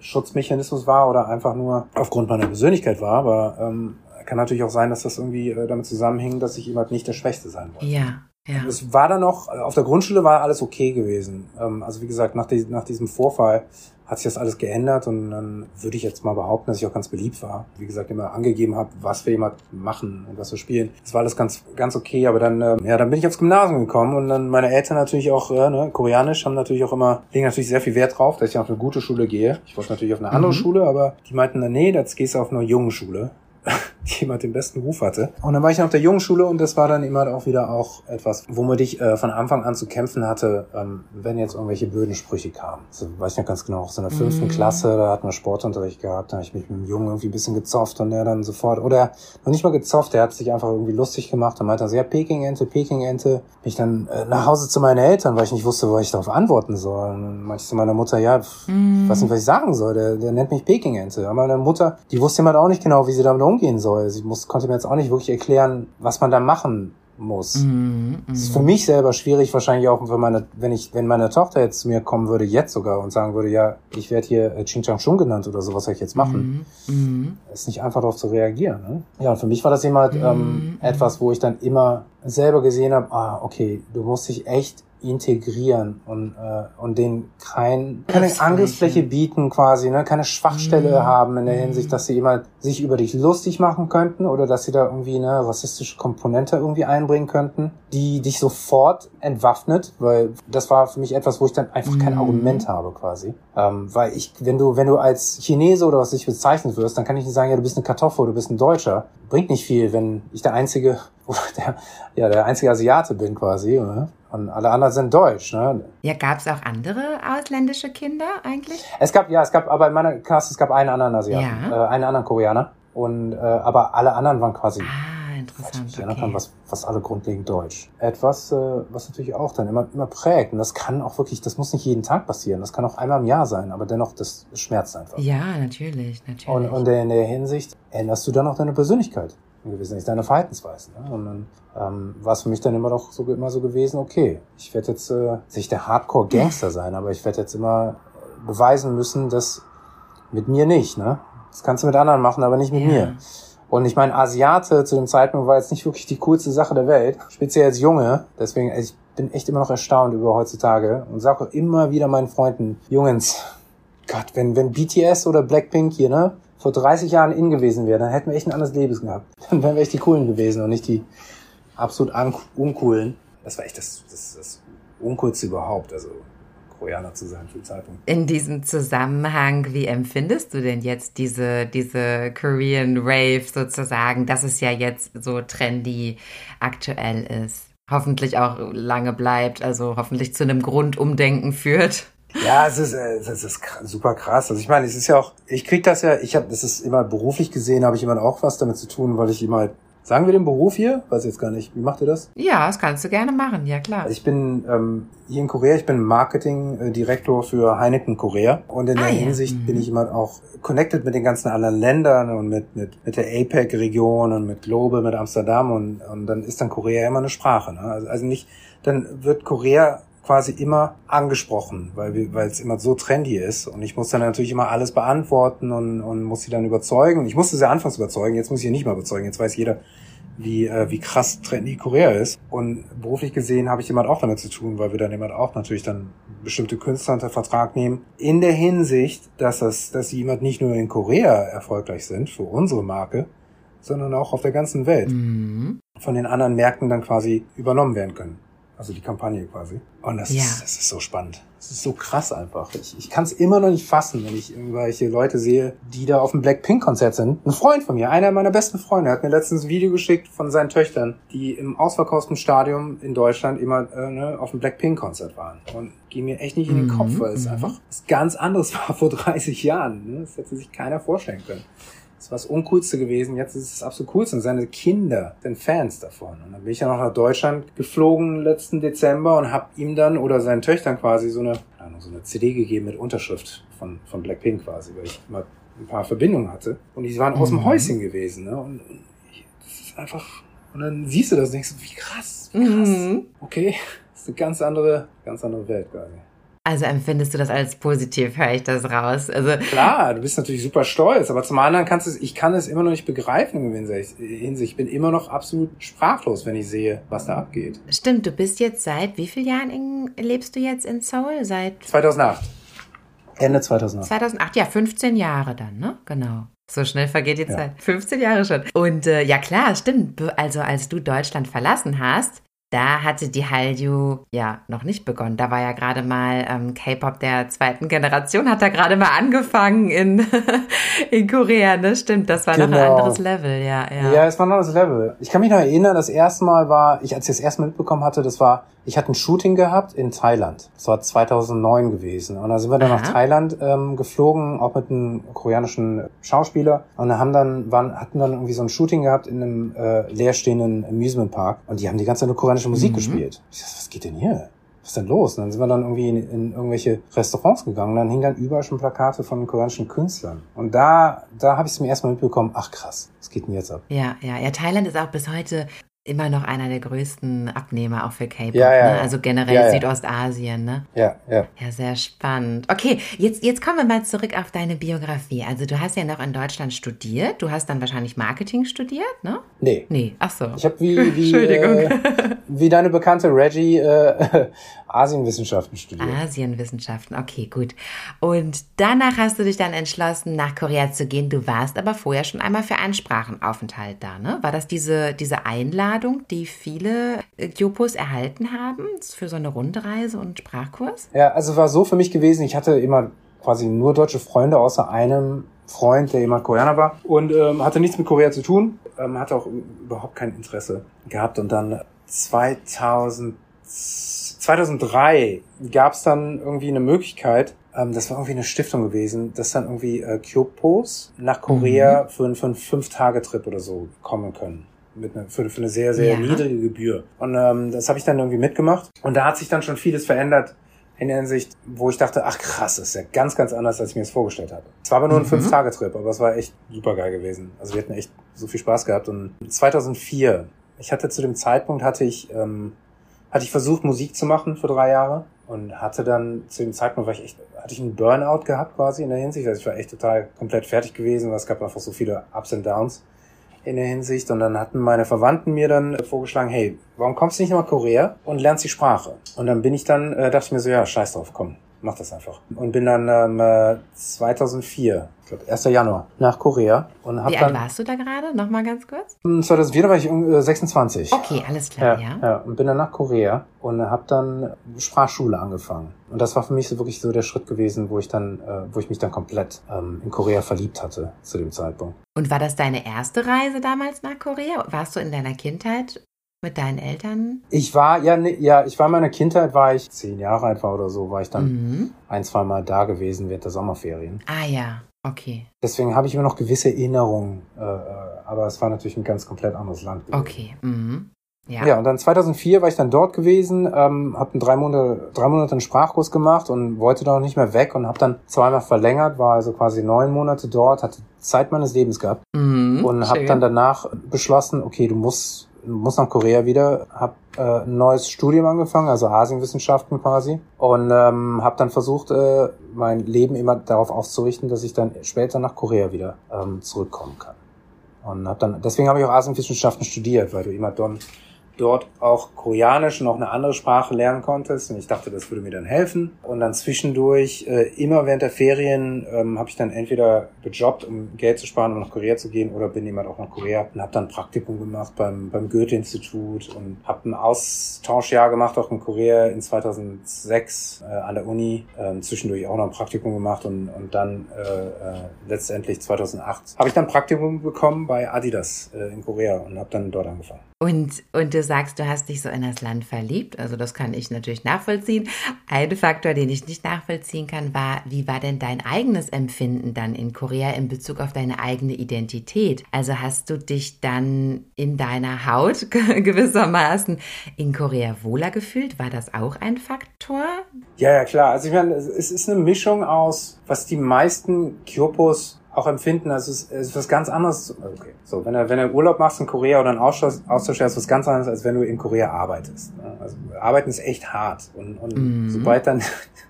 Schutzmechanismus war oder einfach nur aufgrund meiner Persönlichkeit war, aber ähm, kann natürlich auch sein, dass das irgendwie äh, damit zusammenhing, dass ich jemand nicht der Schwächste sein wollte. Ja, ja. Es war dann noch, auf der Grundschule war alles okay gewesen. Ähm, also wie gesagt, nach, die, nach diesem Vorfall hat sich das alles geändert und dann würde ich jetzt mal behaupten, dass ich auch ganz beliebt war. Wie gesagt, immer angegeben habe, was wir jemand machen und was wir spielen. Das war alles ganz, ganz okay, aber dann, ähm, ja, dann bin ich aufs Gymnasium gekommen und dann meine Eltern natürlich auch, äh, ne, koreanisch, haben natürlich auch immer, legen natürlich sehr viel Wert drauf, dass ich auf eine gute Schule gehe. Ich wollte natürlich auf eine andere Mhm. Schule, aber die meinten dann, nee, jetzt gehst du auf eine junge Schule *laughs* *laughs* jemand den besten Ruf hatte. Und dann war ich dann auf der Jungschule und das war dann immer auch wieder auch etwas, womit ich äh, von Anfang an zu kämpfen hatte, ähm, wenn jetzt irgendwelche blöden Sprüche kamen. Also, weiß ich noch ganz genau, auch so in der fünften Mhm. Klasse, da hatten wir Sportunterricht gehabt, da habe ich mich mit dem Jungen irgendwie ein bisschen gezofft und der dann sofort, oder noch nicht mal gezofft, der hat sich einfach irgendwie lustig gemacht und meinte dann so, ja, Peking-Ente, Peking-Ente. Ich dann äh, nach Hause zu meinen Eltern, weil ich nicht wusste, was ich darauf antworten soll. Und dann meinte ich zu meiner Mutter, ja, pff, Mhm. weiß nicht, was ich sagen soll. Der, der nennt mich Peking-Ente. Aber meine Mutter, die wusste jemand auch nicht genau, wie sie damit umgehen soll. Sie muss, konnte mir jetzt auch nicht wirklich erklären, was man da machen muss. Mhm, Es ist mhm. für mich selber schwierig, wahrscheinlich auch für meine, wenn ich, wenn meine Tochter jetzt zu mir kommen würde, jetzt sogar und sagen würde, ja, ich werde hier äh, Ching Chang Chung genannt oder so, was soll ich jetzt machen? Mhm, mhm. ist nicht einfach darauf zu reagieren. Ne? Ja, und für mich war das immer Mhm. ähm, etwas, wo ich dann immer selber gesehen habe, ah, okay, du musst dich echt integrieren und, äh, und denen kein, keine. Angriffsfläche bieten quasi, ne? keine Schwachstelle Mhm. haben in der Mhm. Hinsicht, dass sie immer sich über dich lustig machen könnten oder dass sie da irgendwie eine rassistische Komponente irgendwie einbringen könnten, die dich sofort entwaffnet, weil das war für mich etwas, wo ich dann einfach kein Mhm. Argument habe quasi. Ähm, weil ich, wenn du, wenn du als Chinese oder was dich bezeichnet wirst, dann kann ich nicht sagen, ja, du bist eine Kartoffel, du bist ein Deutscher. Bringt nicht viel, wenn ich der einzige, *laughs* der, ja, der einzige Asiate bin quasi, oder? Und alle anderen sind deutsch, ne? Ja, gab es auch andere ausländische Kinder eigentlich? Es gab, ja, es gab, aber in meiner Klasse, es gab einen anderen Asiaten, Ja. äh, einen anderen Koreaner. Und, äh, aber alle anderen waren quasi, Ah, ich interessant. Okay. was, was alle grundlegend deutsch. Etwas, äh, was natürlich auch dann immer, immer prägt. Und das kann auch wirklich, das muss nicht jeden Tag passieren. Das kann auch einmal im Jahr sein, aber dennoch, das schmerzt einfach. Ja, natürlich, natürlich. Und, und in der Hinsicht änderst du dann auch deine Persönlichkeit in gewisser Hinsicht, deine Verhaltensweisen. Ne? Und dann ähm, war es für mich dann immer doch so immer so gewesen, okay, ich werde jetzt äh, nicht der Hardcore-Gangster *laughs* sein, aber ich werde jetzt immer beweisen müssen, dass mit mir nicht, ne? Das kannst du mit anderen machen, aber nicht mit Ja. mir. Und ich meine, Asiate zu dem Zeitpunkt war jetzt nicht wirklich die coolste Sache der Welt, speziell als Junge. Deswegen, also ich bin echt immer noch erstaunt über heutzutage und sage immer wieder meinen Freunden, Jungens, Gott, wenn, wenn BTS oder Blackpink hier, ne, vor 30 Jahren in gewesen wäre, dann hätten wir echt ein anderes Leben gehabt. *laughs* Dann wären wir echt die Coolen gewesen und nicht die absolut un uncoolen. Das war echt das, das, das Uncoolste überhaupt, also Koreaner zu sein für Zeitpunkt. In diesem Zusammenhang, wie empfindest du denn jetzt diese, diese Korean Rave sozusagen, dass es ja jetzt so trendy aktuell ist? Hoffentlich auch lange bleibt, also hoffentlich zu einem Grundumdenken führt. Ja, es ist, äh, es ist super krass. Also ich meine, es ist ja auch, ich krieg das ja, ich habe, das ist immer beruflich gesehen, habe ich immer auch was damit zu tun, weil ich immer halt Sagen wir den Beruf hier? Weiß jetzt gar nicht. Wie macht ihr das? Ja, das kannst du gerne machen, ja klar. Also ich bin ähm, hier in Korea, ich bin Marketingdirektor für Heineken Korea und in ah, der ja. Hinsicht mhm. bin ich immer auch connected mit den ganzen anderen Ländern und mit, mit, mit der APEC-Region und mit Global, mit Amsterdam und, und dann ist dann Korea immer eine Sprache. Ne? Also, also nicht, dann wird Korea quasi immer angesprochen, weil es immer so trendy ist. Und ich muss dann natürlich immer alles beantworten und, und muss sie dann überzeugen. Ich musste sie anfangs überzeugen, jetzt muss ich sie nicht mehr überzeugen. Jetzt weiß jeder, wie, äh, wie krass trendy Korea ist. Und beruflich gesehen habe ich jemand auch damit zu tun, weil wir dann jemand auch natürlich dann bestimmte Künstler unter Vertrag nehmen. In der Hinsicht, dass das, dass sie jemand nicht nur in Korea erfolgreich sind für unsere Marke, sondern auch auf der ganzen Welt. Mhm. Von den anderen Märkten dann quasi übernommen werden können. Also die Kampagne quasi. Und das, ja. ist, das ist so spannend. Das ist so krass einfach. Ich, ich kann es immer noch nicht fassen, wenn ich irgendwelche Leute sehe, die da auf dem Blackpink-Konzert sind. Ein Freund von mir, einer meiner besten Freunde, hat mir letztens ein Video geschickt von seinen Töchtern, die im ausverkauften Stadion in Deutschland immer äh, ne, auf dem Blackpink-Konzert waren. Und geh mir echt nicht in den mhm. Kopf, weil es mhm. einfach was ganz anderes *laughs* war vor 30 Jahren. Ne? Das hätte sich keiner vorstellen können. Das war das Uncoolste gewesen. Jetzt ist es absolut coolste. Und seine Kinder sind Fans davon. Und dann bin ich ja noch nach Deutschland geflogen letzten Dezember und hab ihm dann oder seinen Töchtern quasi so eine, so eine CD gegeben mit Unterschrift von, von Blackpink quasi, weil ich immer ein paar Verbindungen hatte. Und die waren mhm. aus dem mhm. Häuschen gewesen. Ne? Und, und ich, das ist einfach. Und dann siehst du das und denkst, wie krass, wie krass. Mhm. Okay, *laughs* das ist eine ganz andere, ganz andere Welt quasi. Also empfindest du das als positiv, höre ich das raus. Also Klar, du bist natürlich super stolz, aber zum anderen kannst du es, ich kann es immer noch nicht begreifen in Hinsicht. Ich bin immer noch absolut sprachlos, wenn ich sehe, was da abgeht. Stimmt, du bist jetzt seit wie vielen Jahren in, lebst du jetzt in Seoul? Seit 2008. Ende 2008. 2008, ja, 15 Jahre dann, ne? Genau. So schnell vergeht die ja. Zeit. 15 Jahre schon. Und äh, ja klar, stimmt. Also als du Deutschland verlassen hast, da hatte die Hallyu ja noch nicht begonnen. Da war ja gerade mal ähm, K-Pop der zweiten Generation, hat da gerade mal angefangen in, *laughs* in Korea, ne? Stimmt, das war genau. noch ein genau. anderes Level, ja, ja. Ja, es war ein anderes Level. Ich kann mich noch erinnern, das erste Mal war, ich als ich das erste Mal mitbekommen hatte, das war, ich hatte ein Shooting gehabt in Thailand. Das war 2009 gewesen. Und da sind wir dann Aha. nach Thailand ähm, geflogen, auch mit einem koreanischen Schauspieler. Und haben dann, waren, hatten dann irgendwie so ein Shooting gehabt in einem äh, leerstehenden Amusement Park. Und die haben die ganze Zeit nur koreanische Musik mhm. gespielt. Ich dachte, was geht denn hier? Was ist denn los? Und dann sind wir dann irgendwie in, in irgendwelche Restaurants gegangen. Und dann hingen dann überall schon Plakate von koreanischen Künstlern. Und da, da habe ich es mir erstmal mitbekommen, ach krass, was geht denn jetzt ab? Ja, ja, ja. Thailand ist auch bis heute immer noch einer der größten Abnehmer auch für K-Pop, ja, ja, ne? also generell ja, Südostasien. Ne? Ja, ja. Ja, sehr spannend. Okay, jetzt, jetzt kommen wir mal zurück auf deine Biografie. Also du hast ja noch in Deutschland studiert. Du hast dann wahrscheinlich Marketing studiert, ne? Nee. Nee, ach so. Ich habe wie, *laughs* wie, äh, wie deine bekannte Reggie äh, *laughs* Asienwissenschaften studiert. Asienwissenschaften, okay, gut. Und danach hast du dich dann entschlossen, nach Korea zu gehen. Du warst aber vorher schon einmal für einen Sprachenaufenthalt da, ne? War das diese, diese Einladung, die viele Gyopos erhalten haben für so eine Rundreise und Sprachkurs? Ja, also war so für mich gewesen, ich hatte immer quasi nur deutsche Freunde außer einem Freund, der jemand Koreaner war und ähm, hatte nichts mit Korea zu tun, ähm, hatte auch überhaupt kein Interesse gehabt und dann 2000 2003 gab es dann irgendwie eine Möglichkeit, ähm, das war irgendwie eine Stiftung gewesen, dass dann irgendwie äh, Kyopos nach Korea mhm. für, einen, für einen Fünf-Tage-Trip oder so kommen können. Mit ne, für, für eine sehr, sehr ja. niedrige Gebühr. Und ähm, das habe ich dann irgendwie mitgemacht. Und da hat sich dann schon vieles verändert in der Hinsicht, wo ich dachte, ach krass, das ist ja ganz, ganz anders, als ich mir das vorgestellt hatte. Es war aber nur ein mhm. Fünf-Tage-Trip, aber es war echt super geil gewesen. Also wir hatten echt so viel Spaß gehabt. Und 2004, ich hatte zu dem Zeitpunkt, hatte ich ähm, hatte ich versucht, Musik zu machen für drei Jahre und hatte dann zu dem Zeitpunkt, war ich echt, hatte ich einen Burnout gehabt quasi in der Hinsicht. Also ich war echt total komplett fertig gewesen, weil es gab einfach so viele Ups und Downs in der Hinsicht. Und dann hatten meine Verwandten mir dann vorgeschlagen, hey, warum kommst du nicht nach Korea und lernst die Sprache? Und dann bin ich dann, äh, dachte ich mir so, ja, scheiß drauf, komm, mach das einfach. Und bin dann ähm, 2004, äh, ich glaube 1. Januar, nach Korea. Und hab Wie alt warst du da gerade? Nochmal ganz kurz. 2004 war ich 26. Okay, alles klar, ja. Ja, ja. und bin dann nach Korea und habe dann Sprachschule angefangen. Und das war für mich so wirklich so der Schritt gewesen, wo ich dann, äh, wo ich mich dann komplett ähm, in Korea verliebt hatte zu dem Zeitpunkt. Und war das deine erste Reise damals nach Korea? Warst du in deiner Kindheit mit deinen Eltern? Ich war, ja, ne, ja, ich war in meiner Kindheit, war ich zehn Jahre alt war oder so, war ich dann Mhm. ein, zwei Mal da gewesen während der Sommerferien. Ah ja, okay. Deswegen habe ich immer noch gewisse Erinnerungen, äh, äh, aber es war natürlich ein ganz komplett anderes Land. gewesen. Okay. Mhm. Ja. Ja, und dann 2004 war ich dann dort gewesen, ähm, habe drei Monate, drei Monate einen Sprachkurs gemacht und wollte da noch nicht mehr weg und habe dann zweimal verlängert, war also quasi neun Monate dort, hatte Zeit meines Lebens gehabt Mhm. und habe dann danach beschlossen, okay, du musst, du musst nach Korea wieder, habe äh, ein neues Studium angefangen, also Asienwissenschaften quasi und ähm, habe dann versucht, äh, mein Leben immer darauf auszurichten, dass ich dann später nach Korea wieder ähm, zurückkommen kann. Und habe dann, deswegen habe ich auch Asienwissenschaften studiert, weil du immer dann dort auch Koreanisch noch eine andere Sprache lernen konntest. Und ich dachte, das würde mir dann helfen. Und dann zwischendurch, äh, immer während der Ferien, ähm, habe ich dann entweder gejobbt, um Geld zu sparen, um nach Korea zu gehen, oder bin jemand auch nach Korea und habe dann Praktikum gemacht beim, beim Goethe-Institut und habe ein Austauschjahr gemacht, auch in Korea in 2006 äh, an der Uni. Ähm, zwischendurch auch noch ein Praktikum gemacht und, und dann äh, äh, letztendlich 2008 habe ich dann Praktikum bekommen bei Adidas äh, in Korea und habe dann dort angefangen. Und, und du sagst, du hast dich so in das Land verliebt. Also das kann ich natürlich nachvollziehen. Ein Faktor, den ich nicht nachvollziehen kann, war, wie war denn dein eigenes Empfinden dann in Korea in Bezug auf deine eigene Identität? Also hast du dich dann in deiner Haut *laughs* gewissermaßen in Korea wohler gefühlt? War das auch ein Faktor? Ja, ja, klar. Also ich meine, es ist eine Mischung aus, was die meisten Kyopos auch empfinden. Also es ist was ganz anderes. Okay. So, wenn du, wenn du Urlaub machst in Korea oder einen Austausch, Austausch hast, ist was ganz anderes, als wenn du in Korea arbeitest. Ja, Also Arbeiten ist echt hart. Und, und Mhm. sobald dann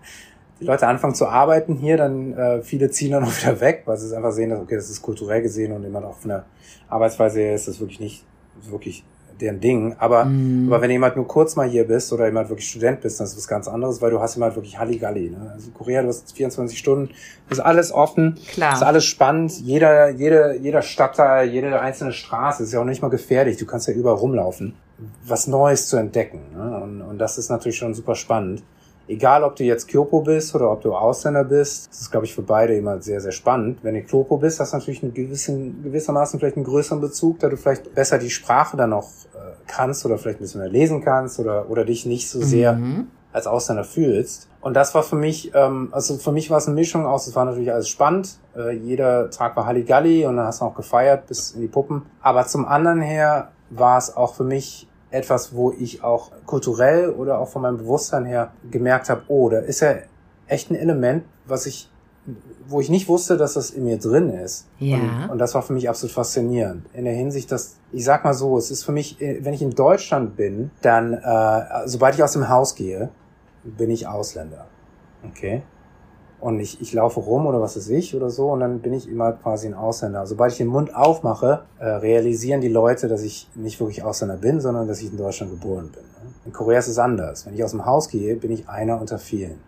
*laughs* die Leute anfangen zu arbeiten hier, dann äh, viele ziehen dann auch wieder weg, weil sie es einfach sehen, dass okay, das ist kulturell gesehen und immer auch von der Arbeitsweise her ist das wirklich nicht wirklich deren Ding. Aber, Mhm. aber wenn jemand nur kurz mal hier bist oder jemand wirklich Student bist, dann ist das was ganz anderes, weil du hast immer halt wirklich Halligalli. Ne? Also Korea, du hast 24 Stunden, ist alles offen, Klar. ist alles spannend. Jeder, jede, jeder Stadtteil, jede einzelne Straße ist ja auch nicht mal gefährlich. Du kannst ja überall rumlaufen, was Neues zu entdecken. Ne? Und, und das ist natürlich schon super spannend. Egal, ob du jetzt Kyopo bist oder ob du Ausländer bist, das ist, glaube ich, für beide immer sehr, sehr spannend. Wenn du Kyopo bist, hast du natürlich einen gewissen, gewissermaßen vielleicht einen größeren Bezug, da du vielleicht besser die Sprache dann noch äh, kannst oder vielleicht ein bisschen mehr lesen kannst oder, oder dich nicht so sehr Mhm. als Ausländer fühlst. Und das war für mich, ähm, also für mich war es eine Mischung aus, es war natürlich alles spannend. Äh, jeder Tag war Halligalli und dann hast du auch gefeiert bis in die Puppen. Aber zum anderen her war es auch für mich etwas, wo ich auch kulturell oder auch von meinem Bewusstsein her gemerkt habe, oh, da ist ja echt ein Element, was ich, wo ich nicht wusste, dass das in mir drin ist. Ja. Und, und das war für mich absolut faszinierend. In der Hinsicht, dass, ich sag mal so, es ist für mich, äh, wenn ich in Deutschland bin, dann, äh, sobald ich aus dem Haus gehe, bin ich Ausländer. Okay? Und ich, ich laufe rum oder was weiß ich oder so und dann bin ich immer quasi ein Ausländer. Sobald ich den Mund aufmache, äh, realisieren die Leute, dass ich nicht wirklich Ausländer bin, sondern dass ich in Deutschland geboren bin. Ne? In Korea ist es anders. Wenn ich aus dem Haus gehe, bin ich einer unter vielen.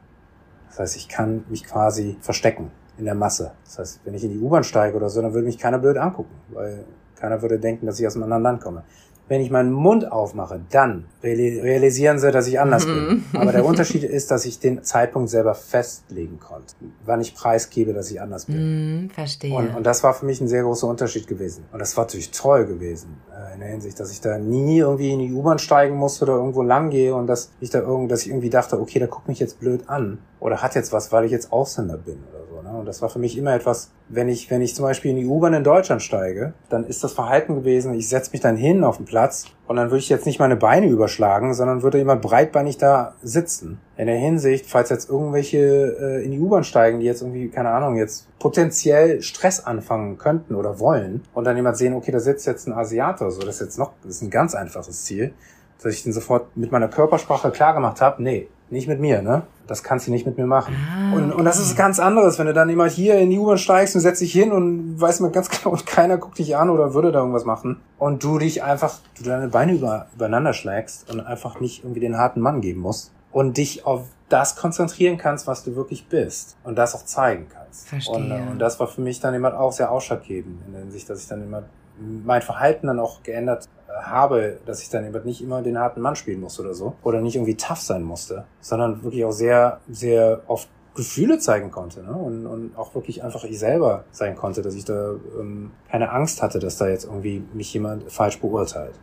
Das heißt, ich kann mich quasi verstecken in der Masse. Das heißt, wenn ich in die U-Bahn steige oder so, dann würde mich keiner blöd angucken, weil keiner würde denken, dass ich aus einem anderen Land komme. Wenn ich meinen Mund aufmache, dann reali- realisieren sie, dass ich anders bin. Aber der Unterschied ist, dass ich den Zeitpunkt selber festlegen konnte, wann ich preisgebe, dass ich anders bin. Mhm, verstehe. Und, und das war für mich ein sehr großer Unterschied gewesen. Und das war natürlich toll gewesen, äh, in der Hinsicht, dass ich da nie irgendwie in die U-Bahn steigen musste oder irgendwo lang gehe und dass ich da irgend, dass ich irgendwie dachte, okay, der guckt mich jetzt blöd an oder hat jetzt was, weil ich jetzt Ausländer bin oder? Und das war für mich immer etwas, wenn ich, wenn ich zum Beispiel in die U-Bahn in Deutschland steige, dann ist das Verhalten gewesen, ich setze mich dann hin auf den Platz und dann würde ich jetzt nicht meine Beine überschlagen, sondern würde jemand breitbeinig da sitzen. In der Hinsicht, falls jetzt irgendwelche äh, in die U-Bahn steigen, die jetzt irgendwie, keine Ahnung, jetzt potenziell Stress anfangen könnten oder wollen und dann jemand sehen, okay, da sitzt jetzt ein Asiater, so das ist jetzt noch, das ist ein ganz einfaches Ziel, dass ich den sofort mit meiner Körpersprache klar gemacht habe, nee, nicht mit mir, ne? Das kannst du nicht mit mir machen. Ah, und, und das ist ganz anderes, wenn du dann immer hier in die U-Bahn steigst und setzt dich hin und weißt mal ganz *laughs* genau, und keiner guckt dich an oder würde da irgendwas machen und du dich einfach, du deine Beine über, übereinander schlägst und einfach nicht irgendwie den harten Mann geben musst und dich auf das konzentrieren kannst, was du wirklich bist und das auch zeigen kannst. Verstehe. Und, und das war für mich dann immer auch sehr ausschlaggebend in der Hinsicht, dass ich dann immer mein Verhalten dann auch geändert äh, habe, dass ich dann eben nicht immer den harten Mann spielen musste oder so oder nicht irgendwie tough sein musste, sondern wirklich auch sehr, sehr oft Gefühle zeigen konnte ne? und, und auch wirklich einfach ich selber sein konnte, dass ich da ähm, keine Angst hatte, dass da jetzt irgendwie mich jemand falsch beurteilt.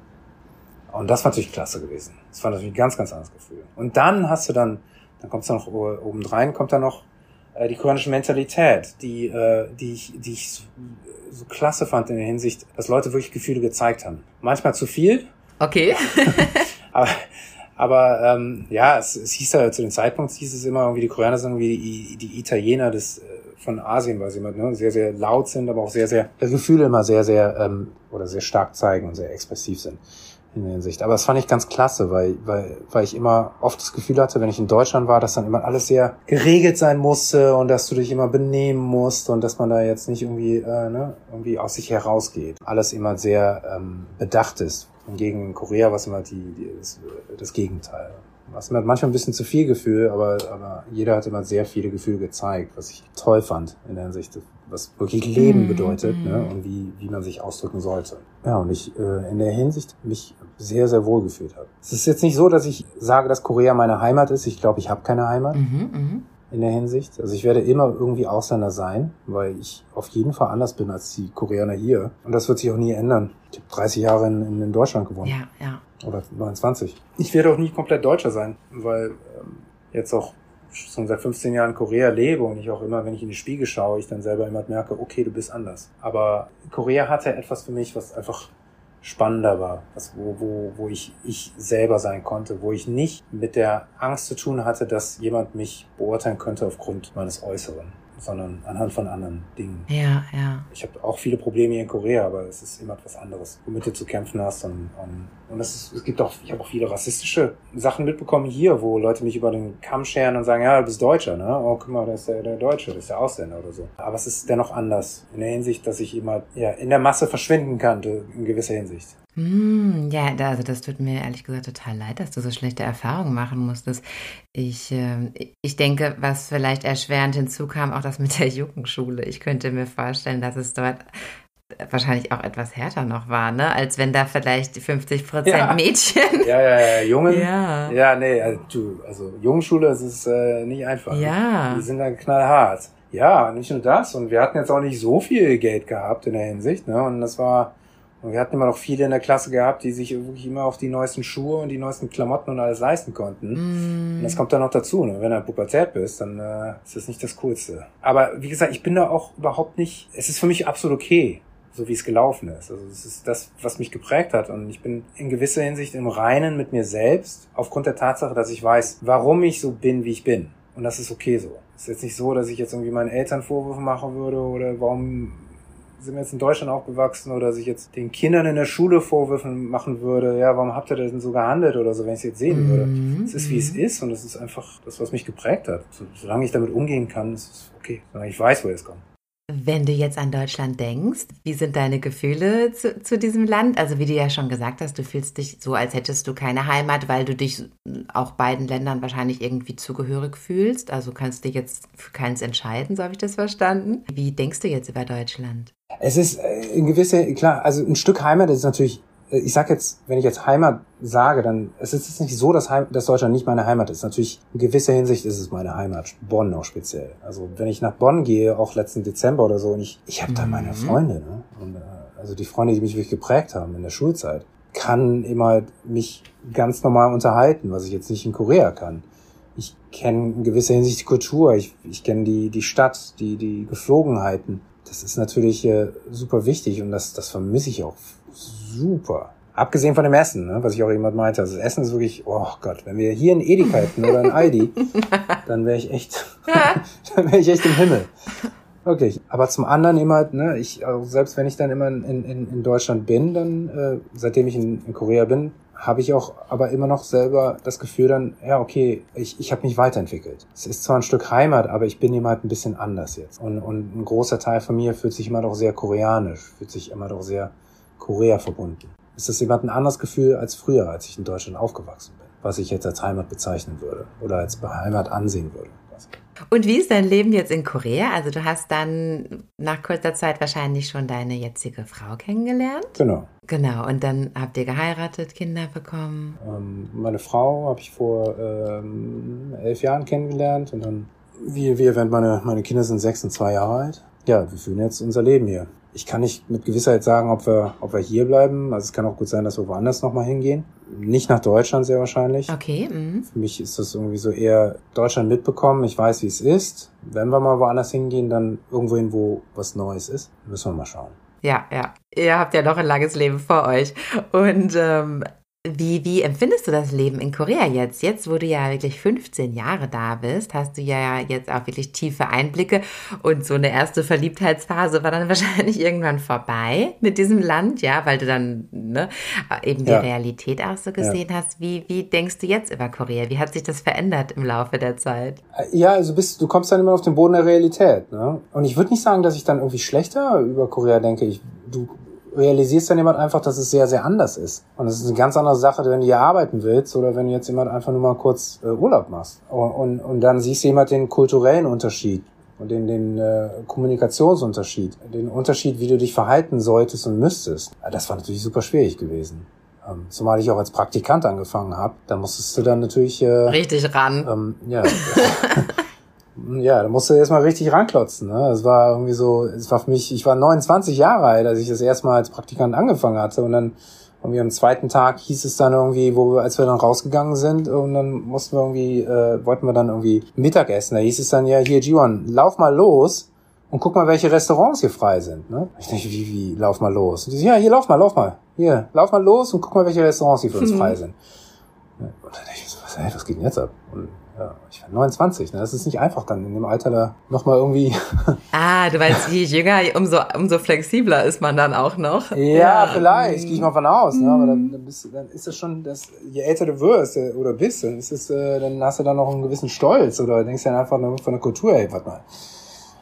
Und das war natürlich klasse gewesen. Das war natürlich ein ganz, ganz anderes Gefühl. Und dann hast du dann, dann kommt es noch obendrein, kommt dann noch äh, die koreanische Mentalität, die, äh, die ich, die ich so, klasse fand in der Hinsicht, dass Leute wirklich Gefühle gezeigt haben. Manchmal zu viel. Okay. *laughs* aber aber ähm, ja, es, es hieß ja zu dem Zeitpunkt hieß es immer irgendwie, die Koreaner sind irgendwie die, die Italiener des äh, von Asien, weil sie immer ne, sehr, sehr laut sind, aber auch sehr, sehr, das Gefühle immer sehr, sehr ähm, oder sehr stark zeigen und sehr expressiv sind in der Hinsicht. Aber das fand ich ganz klasse, weil, weil, weil ich immer oft das Gefühl hatte, wenn ich in Deutschland war, dass dann immer alles sehr geregelt sein musste und dass du dich immer benehmen musst und dass man da jetzt nicht irgendwie, äh, ne, irgendwie aus sich herausgeht. Alles immer sehr ähm, bedacht ist. Hingegen in Korea war es immer die, die, das, das Gegenteil. Was mir manchmal ein bisschen zu viel Gefühl, aber, aber jeder hat immer sehr viele Gefühle gezeigt, was ich toll fand in der Hinsicht, was wirklich Leben mhm. bedeutet ne, und wie, wie man sich ausdrücken sollte. Ja, und ich äh, in der Hinsicht mich sehr, sehr wohl gefühlt habe. Es ist jetzt nicht so, dass ich sage, dass Korea meine Heimat ist. Ich glaube, ich habe keine Heimat. Mhm, mh in der Hinsicht. Also ich werde immer irgendwie Ausländer sein, weil ich auf jeden Fall anders bin als die Koreaner hier. Und das wird sich auch nie ändern. Ich habe 30 Jahre in, in Deutschland gewohnt. Ja, ja. Oder 29. Ich werde auch nie komplett Deutscher sein, weil ähm, jetzt auch schon seit 15 Jahren in Korea lebe und ich auch immer, wenn ich in die Spiegel schaue, ich dann selber immer merke, okay, du bist anders. Aber Korea hatte etwas für mich, was einfach spannender war, was, wo, wo, wo ich ich selber sein konnte, wo ich nicht mit der Angst zu tun hatte, dass jemand mich beurteilen könnte aufgrund meines Äußeren sondern anhand von anderen Dingen. Ja, ja. Ich habe auch viele Probleme hier in Korea, aber es ist immer etwas anderes, womit du zu kämpfen hast. Und, und, und es, ist, es gibt auch, ich habe auch viele rassistische Sachen mitbekommen hier, wo Leute mich über den Kamm scheren und sagen, ja, du bist Deutscher, ne? Oh, guck mal, das ist der, der Deutsche, das ist der Ausländer oder so. Aber es ist dennoch anders, in der Hinsicht, dass ich immer ja, in der Masse verschwinden kann, in gewisser Hinsicht. Mm, ja, also das tut mir ehrlich gesagt total leid, dass du so schlechte Erfahrungen machen musstest. Ich, äh, ich denke, was vielleicht erschwerend hinzukam, auch das mit der Jugendschule. Ich könnte mir vorstellen, dass es dort wahrscheinlich auch etwas härter noch war, ne? Als wenn da vielleicht 50 Prozent ja. Mädchen. Ja, ja, ja, Jungen. Ja. Ja, nee, also, du, also Jungenschule, es ist äh, nicht einfach. Ja. Die sind dann knallhart. Ja, nicht nur das. Und wir hatten jetzt auch nicht so viel Geld gehabt in der Hinsicht, ne? Und das war, und wir hatten immer noch viele in der Klasse gehabt, die sich wirklich immer auf die neuesten Schuhe und die neuesten Klamotten und alles leisten konnten. Mm. Und das kommt dann noch dazu. Ne? Wenn du in Pubertät bist, dann äh, ist das nicht das Coolste. Aber wie gesagt, ich bin da auch überhaupt nicht. Es ist für mich absolut okay, so wie es gelaufen ist. Also es ist das, was mich geprägt hat. Und ich bin in gewisser Hinsicht im Reinen mit mir selbst, aufgrund der Tatsache, dass ich weiß, warum ich so bin, wie ich bin. Und das ist okay so. Es ist jetzt nicht so, dass ich jetzt irgendwie meinen Eltern Vorwürfe machen würde oder warum sind wir jetzt in Deutschland aufgewachsen oder sich jetzt den Kindern in der Schule Vorwürfe machen würde, ja, warum habt ihr denn so gehandelt oder so, wenn ich es jetzt sehen würde. Mhm. Es ist, wie es ist und es ist einfach das, was mich geprägt hat. Solange ich damit umgehen kann, ist es okay. Solange ich weiß, woher es kommt. Wenn du jetzt an Deutschland denkst, wie sind deine Gefühle zu, zu, diesem Land? Also wie du ja schon gesagt hast, du fühlst dich so, als hättest du keine Heimat, weil du dich auch beiden Ländern wahrscheinlich irgendwie zugehörig fühlst. Also kannst du jetzt für keins entscheiden, so habe ich das verstanden. Wie denkst du jetzt über Deutschland? Es ist äh, in gewisse, klar, also ein Stück Heimat ist natürlich ich sag jetzt, wenn ich jetzt Heimat sage, dann es ist jetzt nicht so, dass, Heim, dass Deutschland nicht meine Heimat ist. Natürlich in gewisser Hinsicht ist es meine Heimat, Bonn auch speziell. Also wenn ich nach Bonn gehe, auch letzten Dezember oder so, und ich, ich habe da meine mhm. Freunde, ne? Und, äh, also die Freunde, die mich wirklich geprägt haben in der Schulzeit, kann immer mich ganz normal unterhalten, was ich jetzt nicht in Korea kann. Ich kenne in gewisser Hinsicht die Kultur, ich, ich kenne die, die Stadt, die, die Geflogenheiten. Das ist natürlich äh, super wichtig und das, das vermisse ich auch super. Abgesehen von dem Essen, ne, was ich auch jemand meinte. Also das Essen ist wirklich, oh Gott, wenn wir hier ein Edeka hätten oder ein Aldi, *laughs* dann wäre ich echt, *laughs* dann wäre ich echt im Himmel. Wirklich. Aber zum anderen immer, ne, ich, also selbst wenn ich dann immer in, in, in Deutschland bin, dann, äh, seitdem ich in, in Korea bin, habe ich auch aber immer noch selber das Gefühl dann, ja, okay, ich, ich habe mich weiterentwickelt. Es ist zwar ein Stück Heimat, aber ich bin immer halt ein bisschen anders jetzt. Und, und ein großer Teil von mir fühlt sich immer doch sehr koreanisch, fühlt sich immer doch sehr Korea verbunden. Ist das jemand ein anderes Gefühl als früher, als ich in Deutschland aufgewachsen bin, was ich jetzt als Heimat bezeichnen würde oder als Heimat ansehen würde. Und wie ist dein Leben jetzt in Korea? Also du hast dann nach kurzer Zeit wahrscheinlich schon deine jetzige Frau kennengelernt. Genau. Genau, und dann habt ihr geheiratet, Kinder bekommen. Ähm, meine Frau habe ich vor ähm, elf Jahren kennengelernt und dann, wie, wie erwähnt, meine, meine Kinder sind sechs und zwei Jahre alt. Ja, wir fühlen jetzt unser Leben hier ich kann nicht mit Gewissheit sagen, ob wir, ob wir hier bleiben. Also es kann auch gut sein, dass wir woanders nochmal hingehen. nicht nach Deutschland sehr wahrscheinlich. Okay. Mhm. Für mich ist das irgendwie so eher Deutschland mitbekommen. Ich weiß, wie es ist. Wenn wir mal woanders hingehen, dann irgendwo hin, wo was Neues ist. Müssen wir mal schauen. Ja, ja. Ihr habt ja noch ein langes Leben vor euch. Und ähm, wie, wie empfindest du das Leben in Korea jetzt? Jetzt, wo du ja wirklich 15 Jahre da bist, hast du ja jetzt auch wirklich tiefe Einblicke und so eine erste Verliebtheitsphase war dann *laughs* wahrscheinlich irgendwann vorbei mit diesem Land, ja, weil du dann ne, eben die Ja. Realität auch so gesehen hast. Wie, wie denkst du jetzt über Korea? Wie hat sich das verändert im Laufe der Zeit? Ja, also bist, du kommst dann immer auf den Boden der Realität. Ne? Und ich würde nicht sagen, dass ich dann irgendwie schlechter über Korea denke. Ich, du realisierst dann jemand einfach, dass es sehr, sehr anders ist. Und es ist eine ganz andere Sache, wenn du hier arbeiten willst oder wenn du jetzt jemand einfach nur mal kurz äh, Urlaub machst. Und, und, und dann siehst du jemand den kulturellen Unterschied und den, den äh, Kommunikationsunterschied, den Unterschied, wie du dich verhalten solltest und müsstest. Das war natürlich super schwierig gewesen. Ähm, zumal ich auch als Praktikant angefangen habe. Da musstest du dann natürlich äh, Richtig ran. ähm, ja. *laughs* ja, da musst du erstmal richtig ranklotzen. Ne? Es war irgendwie so, es war für mich, ich war 29 Jahre alt, als ich das erste Mal als Praktikant angefangen hatte. Und dann irgendwie am zweiten Tag hieß es dann irgendwie, wo wir, als wir dann rausgegangen sind, und dann mussten wir irgendwie, äh, wollten wir dann irgendwie Mittagessen. Da hieß es dann, ja, hier, G1, lauf mal los und guck mal, welche Restaurants hier frei sind. Ne? Ich dachte, wie, wie, lauf mal los? Und die ja, hier, lauf mal, lauf mal. Hier, lauf mal los und guck mal, welche Restaurants hier für uns frei sind. Und dann dachte ich so, was, hey, was geht denn jetzt ab? Und ja, ich war 29, ne? Das ist nicht einfach dann in dem Alter da nochmal irgendwie. *laughs* Ah, du meinst, je jünger, umso, umso flexibler ist man dann auch noch. ja, vielleicht, gehe ich mal von aus, ne? Aber dann, dann, bist, du- dann ist es schon, das, je älter du wirst äh, oder bist, dann ist es, äh, dann hast du dann noch einen gewissen Stolz oder denkst dann einfach nur von der Kultur, ey, warte mal.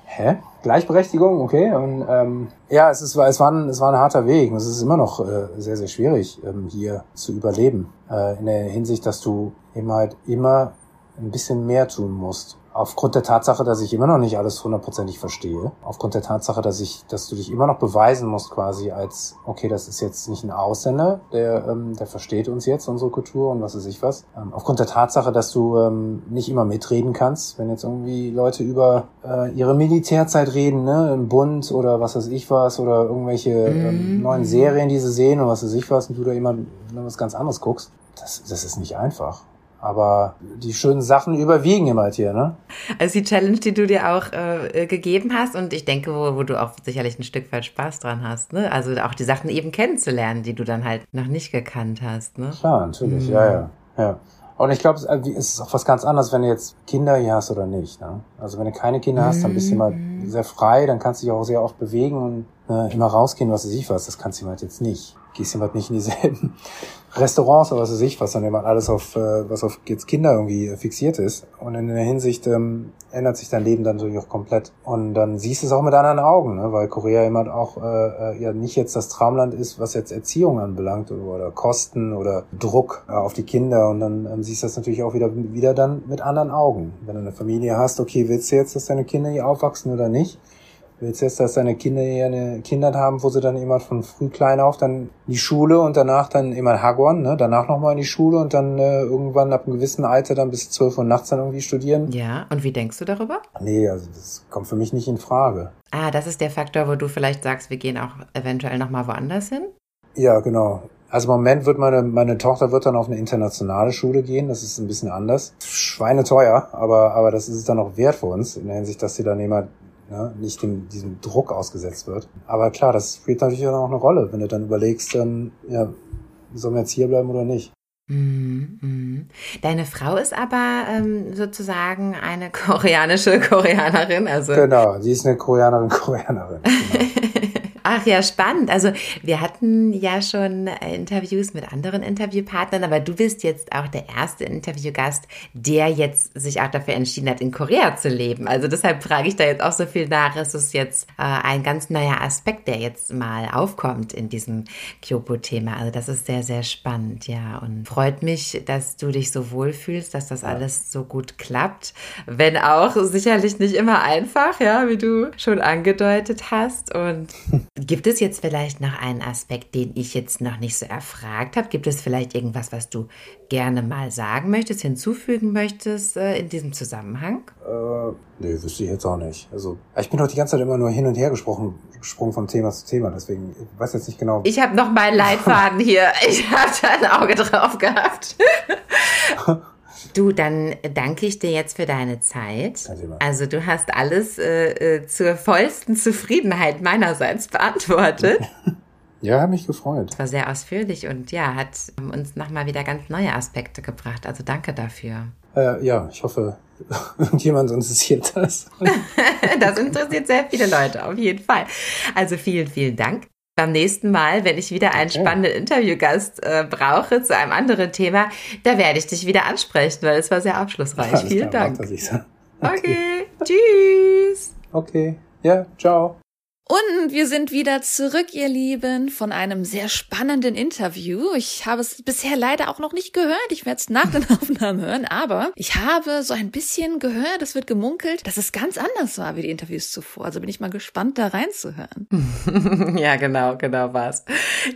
Hä? Gleichberechtigung, okay. Und ähm, ja, es, ist, es, war ein, es war ein harter Weg. Es ist immer noch äh, sehr, sehr schwierig, ähm, hier zu überleben. Äh, in der Hinsicht, dass du eben halt immer ein bisschen mehr tun musst. Aufgrund der Tatsache, dass ich immer noch nicht alles hundertprozentig verstehe. Aufgrund der Tatsache, dass ich, dass du dich immer noch beweisen musst, quasi als, okay, das ist jetzt nicht ein Ausländer, der, ähm, der versteht uns jetzt, unsere Kultur und was weiß ich was. Ähm, aufgrund der Tatsache, dass du ähm, nicht immer mitreden kannst, wenn jetzt irgendwie Leute über äh, ihre Militärzeit reden, ne, im Bund oder was weiß ich was, oder irgendwelche ähm, neuen Serien, die sie sehen oder was weiß ich was, und du da immer was ganz anderes guckst. Das, das ist nicht einfach. Aber die schönen Sachen überwiegen immer halt hier, ne? Also die Challenge, die du dir auch äh, gegeben hast und ich denke, wo, wo du auch sicherlich ein Stück weit Spaß dran hast, ne? Also auch die Sachen eben kennenzulernen, die du dann halt noch nicht gekannt hast, ne? Klar, natürlich, ja, ja, ja. Und ich glaube, es äh, es ist auch was ganz anderes, wenn du jetzt Kinder hier hast oder nicht. Ne? Also wenn du keine Kinder hast, dann bist du immer sehr frei, dann kannst du dich auch sehr oft bewegen und äh, immer rausgehen, was weiß ich was. Das kannst du halt jetzt nicht. Gehst jemand nicht in dieselben *laughs* Restaurants oder was weiß ich was, dann jemand alles auf, äh, was auf jetzt Kinder irgendwie äh, fixiert ist. Und in der Hinsicht ähm, ändert sich dein Leben dann natürlich auch komplett. Und dann siehst du es auch mit anderen Augen, ne? weil Korea immer auch äh, äh, ja nicht jetzt das Traumland ist, was jetzt Erziehung anbelangt oder, oder Kosten oder Druck äh, auf die Kinder. Und dann ähm, siehst du das natürlich auch wieder, wieder dann mit anderen Augen. Wenn du eine Familie hast, okay, willst du jetzt, dass deine Kinder hier aufwachsen oder nicht? Willst du jetzt, dass deine Kinder hier eine Kindheit haben, wo sie dann immer von früh klein auf dann in die Schule und danach dann immer Hagwon, ne? danach nochmal in die Schule und dann äh, irgendwann ab einem gewissen Alter dann bis 12 Uhr nachts dann irgendwie studieren? Ja, und wie denkst du darüber? Nee, also das kommt für mich nicht in Frage. Ah, das ist der Faktor, wo du vielleicht sagst, wir gehen auch eventuell nochmal woanders hin? Ja, genau. Also im Moment wird meine, meine Tochter wird dann auf eine internationale Schule gehen. Das ist ein bisschen anders. Schweineteuer, aber, aber das ist es dann auch wert für uns, in der Hinsicht, dass sie dann immer ne, nicht dem, diesem Druck ausgesetzt wird. Aber klar, das spielt natürlich auch eine Rolle, wenn du dann überlegst, ähm, ja, sollen wir jetzt hier bleiben oder nicht. Mhm. Deine Frau ist aber ähm, sozusagen eine *laughs* koreanische Koreanerin, also Genau, sie ist eine Koreanerin, Koreanerin. Genau. *laughs* Ach ja, spannend. Also wir hatten ja schon Interviews mit anderen Interviewpartnern, aber du bist jetzt auch der erste Interviewgast, der jetzt sich auch dafür entschieden hat, in Korea zu leben. Also deshalb frage ich da jetzt auch so viel nach. Es ist jetzt äh, ein ganz neuer Aspekt, der jetzt mal aufkommt in diesem Kyopo-Thema. Also das ist sehr, sehr spannend, ja. Und freut mich, dass du dich so wohlfühlst, dass das alles so gut klappt. Wenn auch sicherlich nicht immer einfach, ja, wie du schon angedeutet hast. Und *laughs* Gibt es jetzt vielleicht noch einen Aspekt, den ich jetzt noch nicht so erfragt habe? Gibt es vielleicht irgendwas, was du gerne mal sagen möchtest, hinzufügen möchtest äh, in diesem Zusammenhang? Äh, nee, wüsste ich jetzt auch nicht. Also ich bin doch die ganze Zeit immer nur hin und her gesprochen, gesprungen von Thema zu Thema, deswegen ich weiß jetzt nicht genau. Ich habe noch meinen Leitfaden hier. Ich habe da ein Auge drauf gehabt. *laughs* Du, dann danke ich dir jetzt für deine Zeit. Also du hast alles äh, äh, zur vollsten Zufriedenheit meinerseits beantwortet. *laughs* Ja, hat mich gefreut. Es war sehr ausführlich und ja, hat uns nochmal wieder ganz neue Aspekte gebracht. Also danke dafür. Äh, ja, ich hoffe, *laughs* irgendjemand interessiert das. *laughs* das interessiert sehr viele Leute, auf jeden Fall. Also vielen, vielen Dank beim nächsten Mal, wenn ich wieder einen okay. spannenden Interviewgast äh, brauche zu einem anderen Thema, da werde ich dich wieder ansprechen, weil es war sehr *laughs* abschlussreich. Alles Vielen klar, Dank. Okay. okay, tschüss. Okay, ja, ciao. Und wir sind wieder zurück, ihr Lieben, von einem sehr spannenden Interview. Ich habe es bisher leider auch noch nicht gehört. Ich werde es nach den *laughs* Aufnahmen hören, aber ich habe so ein bisschen gehört, es wird gemunkelt, dass es ganz anders war wie die Interviews zuvor. Also bin ich mal gespannt, da reinzuhören. *laughs* ja, genau, genau was.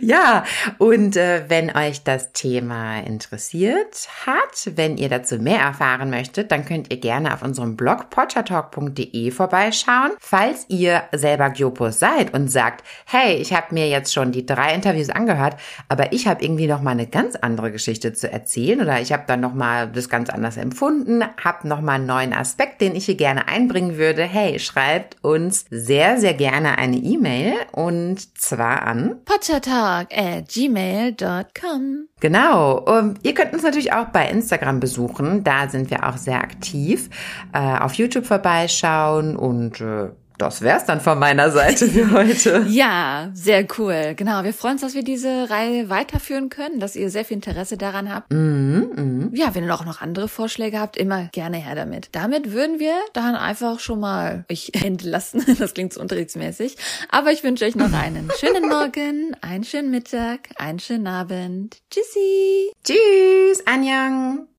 Ja, und äh, wenn euch das Thema interessiert hat, wenn ihr dazu mehr erfahren möchtet, dann könnt ihr gerne auf unserem Blog pottertalk.de vorbeischauen. Falls ihr selber Gyopo Campus seid und sagt, hey, ich habe mir jetzt schon die drei Interviews angehört, aber ich habe irgendwie noch mal eine ganz andere Geschichte zu erzählen oder ich habe dann noch mal das ganz anders empfunden, habe noch mal einen neuen Aspekt, den ich hier gerne einbringen würde. Hey, schreibt uns sehr sehr gerne eine E-Mail und zwar an pottertalk at gmail.com. Genau. Um, ihr könnt uns natürlich auch bei Instagram besuchen. Da sind wir auch sehr aktiv. Äh, auf YouTube vorbeischauen und äh, das wär's dann von meiner Seite für *laughs* heute. ja, sehr cool. Genau. Wir freuen uns, dass wir diese Reihe weiterführen können, dass ihr sehr viel Interesse daran habt. Mhm, mh. Ja, wenn ihr auch noch andere Vorschläge habt, immer gerne her damit. Damit würden wir dann einfach schon mal euch *laughs* entlassen. Das klingt so unterrichtsmäßig. Aber ich wünsche euch noch einen *laughs* schönen Morgen, einen schönen Mittag, einen schönen Abend. Tschüssi. Tschüss, Anjang.